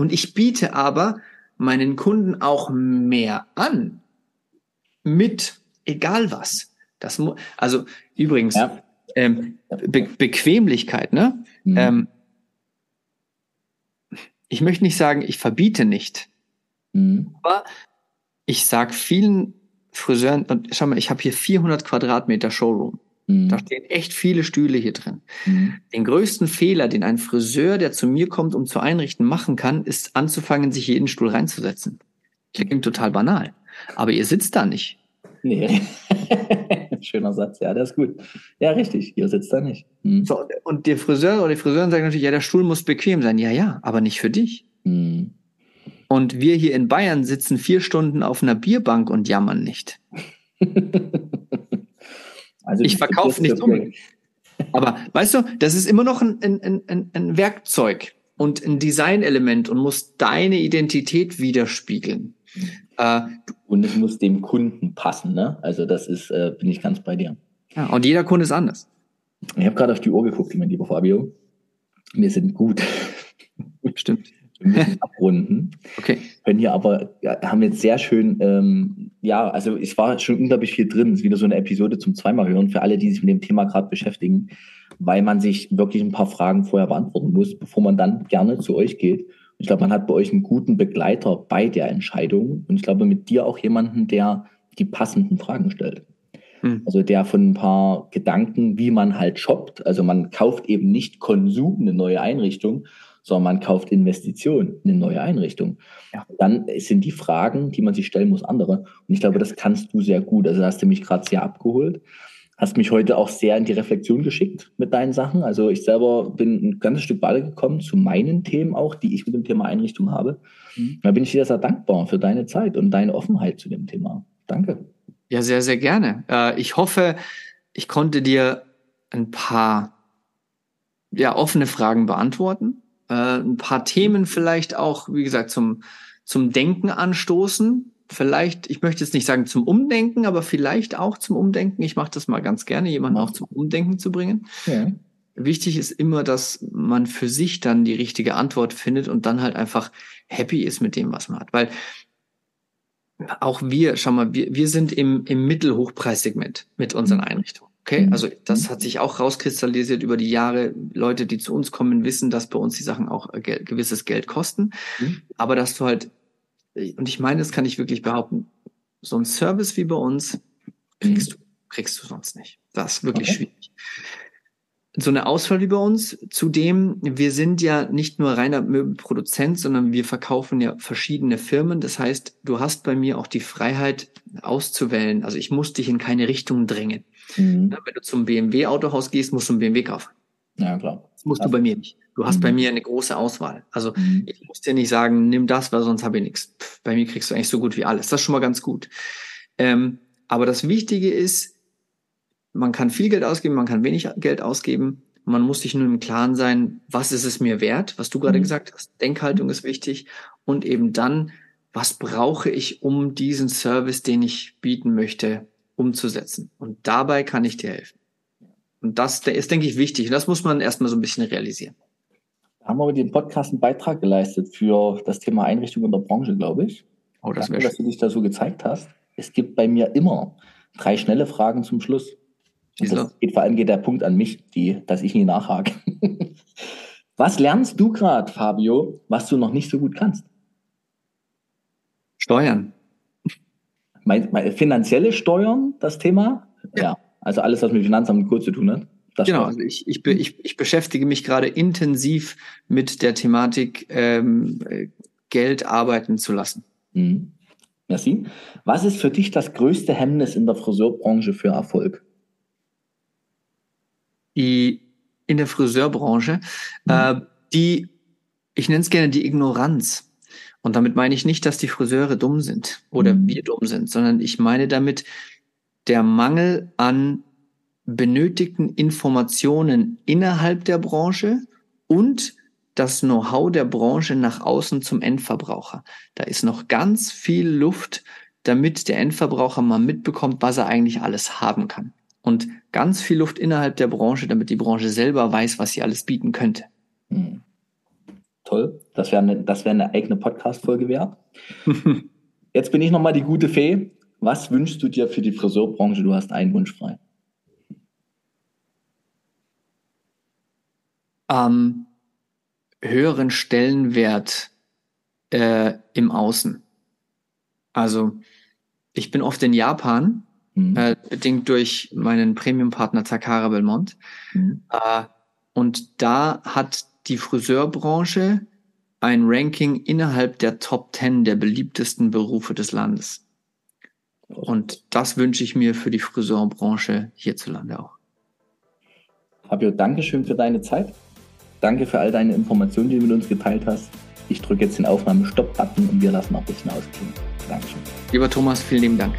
und ich biete aber meinen Kunden auch mehr an. Mit egal was. Das mu also übrigens, Ja. ähm, Be Bequemlichkeit, ne? Mhm. Ähm, ich möchte nicht sagen, ich verbiete nicht, Mhm. aber ich sag vielen Friseuren, und schau mal, ich habe hier 400 Quadratmeter Showroom. Mhm. Da stehen echt viele Stühle hier drin. Mhm. Den größten Fehler, den ein Friseur, der zu mir kommt, um zu einrichten, machen kann, ist anzufangen, sich jeden Stuhl reinzusetzen. Klingt total banal. Aber ihr sitzt da nicht. Nee. Schöner Satz, ja, der ist gut. Ja, richtig, ihr sitzt da nicht. Mhm. So, und der Friseur oder die Friseurin sagen natürlich, ja, der Stuhl muss bequem sein. Ja, ja, aber nicht für dich. Mhm. Und wir hier in Bayern sitzen vier Stunden auf einer Bierbank und jammern nicht. Also Ich verkaufe nicht unbedingt. Aber weißt du, das ist immer noch ein, ein, ein, ein Werkzeug und ein Designelement und muss deine Identität widerspiegeln. Äh, Und es muss dem Kunden passen, ne? Also das ist, äh, bin ich ganz bei dir. ja, und jeder Kunde ist anders. Ich habe gerade auf die Uhr geguckt, mein lieber Fabio. Wir sind gut. Stimmt. Wir müssen abrunden. Okay. Können hier aber, ja, haben jetzt sehr schön, ähm, ja, also es war schon unglaublich viel drin. Es ist wieder so eine Episode zum zweimal hören für alle, die sich mit dem Thema gerade beschäftigen, weil man sich wirklich ein paar Fragen vorher beantworten muss, bevor man dann gerne zu euch geht. Ich glaube, man hat bei euch einen guten Begleiter bei der Entscheidung und ich glaube mit dir auch jemanden, der die passenden Fragen stellt. Hm. Also der von ein paar Gedanken, wie man halt shoppt. Also man kauft eben nicht Konsum, eine neue Einrichtung, sondern man kauft Investition, eine neue Einrichtung. Ja. Dann sind die Fragen, die man sich stellen muss, andere. Und ich glaube, das kannst du sehr gut. Also da hast du mich gerade sehr abgeholt. Hast mich heute auch sehr in die Reflexion geschickt mit deinen Sachen. Also ich selber bin ein ganzes Stück weitergekommen zu meinen Themen auch, die ich mit dem Thema Einrichtung habe. Mhm. Da bin ich dir sehr dankbar für deine Zeit und deine Offenheit zu dem Thema. Danke. Ja, sehr, sehr gerne. Äh, ich hoffe, ich konnte dir ein paar ja, offene Fragen beantworten, äh, ein paar Themen vielleicht auch, wie gesagt, zum, zum Denken anstoßen. Vielleicht, ich möchte jetzt nicht sagen zum Umdenken, aber vielleicht auch zum Umdenken. Ich mache das mal ganz gerne, jemanden auch zum Umdenken zu bringen. Ja. Wichtig ist immer, dass man für sich dann die richtige Antwort findet und dann halt einfach happy ist mit dem, was man hat. Weil auch wir, schau mal, wir, wir sind im, im Mittelhochpreissegment mit unseren Einrichtungen. Okay, Mhm. also das hat sich auch rauskristallisiert über die Jahre. Leute, die zu uns kommen, wissen, dass bei uns die Sachen auch äh, gel- gewisses Geld kosten. Mhm. Aber dass du halt, und ich meine, das kann ich wirklich behaupten, so ein Service wie bei uns kriegst du, kriegst du sonst nicht. Das ist wirklich Okay. schwierig. So eine Auswahl wie bei uns. Zudem, wir sind ja nicht nur reiner Möbelproduzent, sondern wir verkaufen ja verschiedene Firmen. Das heißt, du hast bei mir auch die Freiheit auszuwählen. Also ich muss dich in keine Richtung drängen. Mhm. Ne, Wenn du zum BMW-Autohaus gehst, musst du einen BMW kaufen. Ja, klar. Das musst du Also- bei mir nicht. Du hast Mhm. bei mir eine große Auswahl. Also Mhm. ich muss dir nicht sagen, nimm das, weil sonst habe ich nichts. Pff, Bei mir kriegst du eigentlich so gut wie alles. Das ist schon mal ganz gut. Ähm, aber das Wichtige ist, man kann viel Geld ausgeben, man kann wenig Geld ausgeben. Man muss sich nur im Klaren sein, was ist es mir wert, was du gerade Mhm. gesagt hast. Denkhaltung ist wichtig. Und eben dann, was brauche ich, um diesen Service, den ich bieten möchte, umzusetzen. Und dabei kann ich dir helfen. Und das ist, denke ich, wichtig. Und das muss man erstmal so ein bisschen realisieren. Da haben wir mit dem Podcast einen Beitrag geleistet für das Thema Einrichtung in der Branche, glaube ich. Oh, das Danke, dass du dich da so gezeigt hast. Es gibt bei mir immer drei schnelle Fragen zum Schluss. das geht, vor allem geht der Punkt an mich, die, dass ich nie nachhake. was lernst du gerade, Fabio, was du noch nicht so gut kannst? Steuern. Mein, mein, finanzielle Steuern, das Thema? Ja. ja. Also alles, was mit Finanzamt gut zu tun hat. Das genau, also ich, ich, ich, ich beschäftige mich gerade intensiv mit der Thematik, ähm, Geld arbeiten zu lassen. Mhm. Merci. Was ist für dich das größte Hemmnis in der Friseurbranche für Erfolg? Die, in der Friseurbranche, mhm. äh, die, ich nenne es gerne die Ignoranz. Und damit meine ich nicht, dass die Friseure dumm sind oder mhm. wir dumm sind, sondern ich meine damit der Mangel an benötigten Informationen innerhalb der Branche und das Know-how der Branche nach außen zum Endverbraucher. Da ist noch ganz viel Luft, damit der Endverbraucher mal mitbekommt, was er eigentlich alles haben kann. Und ganz viel Luft innerhalb der Branche, damit die Branche selber weiß, was sie alles bieten könnte. Hm. Toll, das wäre eine, das wär eine eigene Podcast-Folge wert. Jetzt bin ich nochmal die gute Fee. Was wünschst du dir für die Friseurbranche? Du hast einen Wunsch frei. Ähm, höheren Stellenwert äh, im Außen. Also ich bin oft in Japan, mhm. äh, bedingt durch meinen Premium-Partner Takara Belmont. Mhm. Äh, und da hat die Friseurbranche ein Ranking innerhalb der Top 10 der beliebtesten Berufe des Landes. Und das wünsche ich mir für die Friseurbranche hierzulande auch. Fabio, Dankeschön für deine Zeit. Danke für all deine Informationen, die du mit uns geteilt hast. Ich drücke jetzt den Aufnahme-Stopp-Button und wir lassen auch ein bisschen ausklingen. Dankeschön. Lieber Thomas, vielen lieben Dank.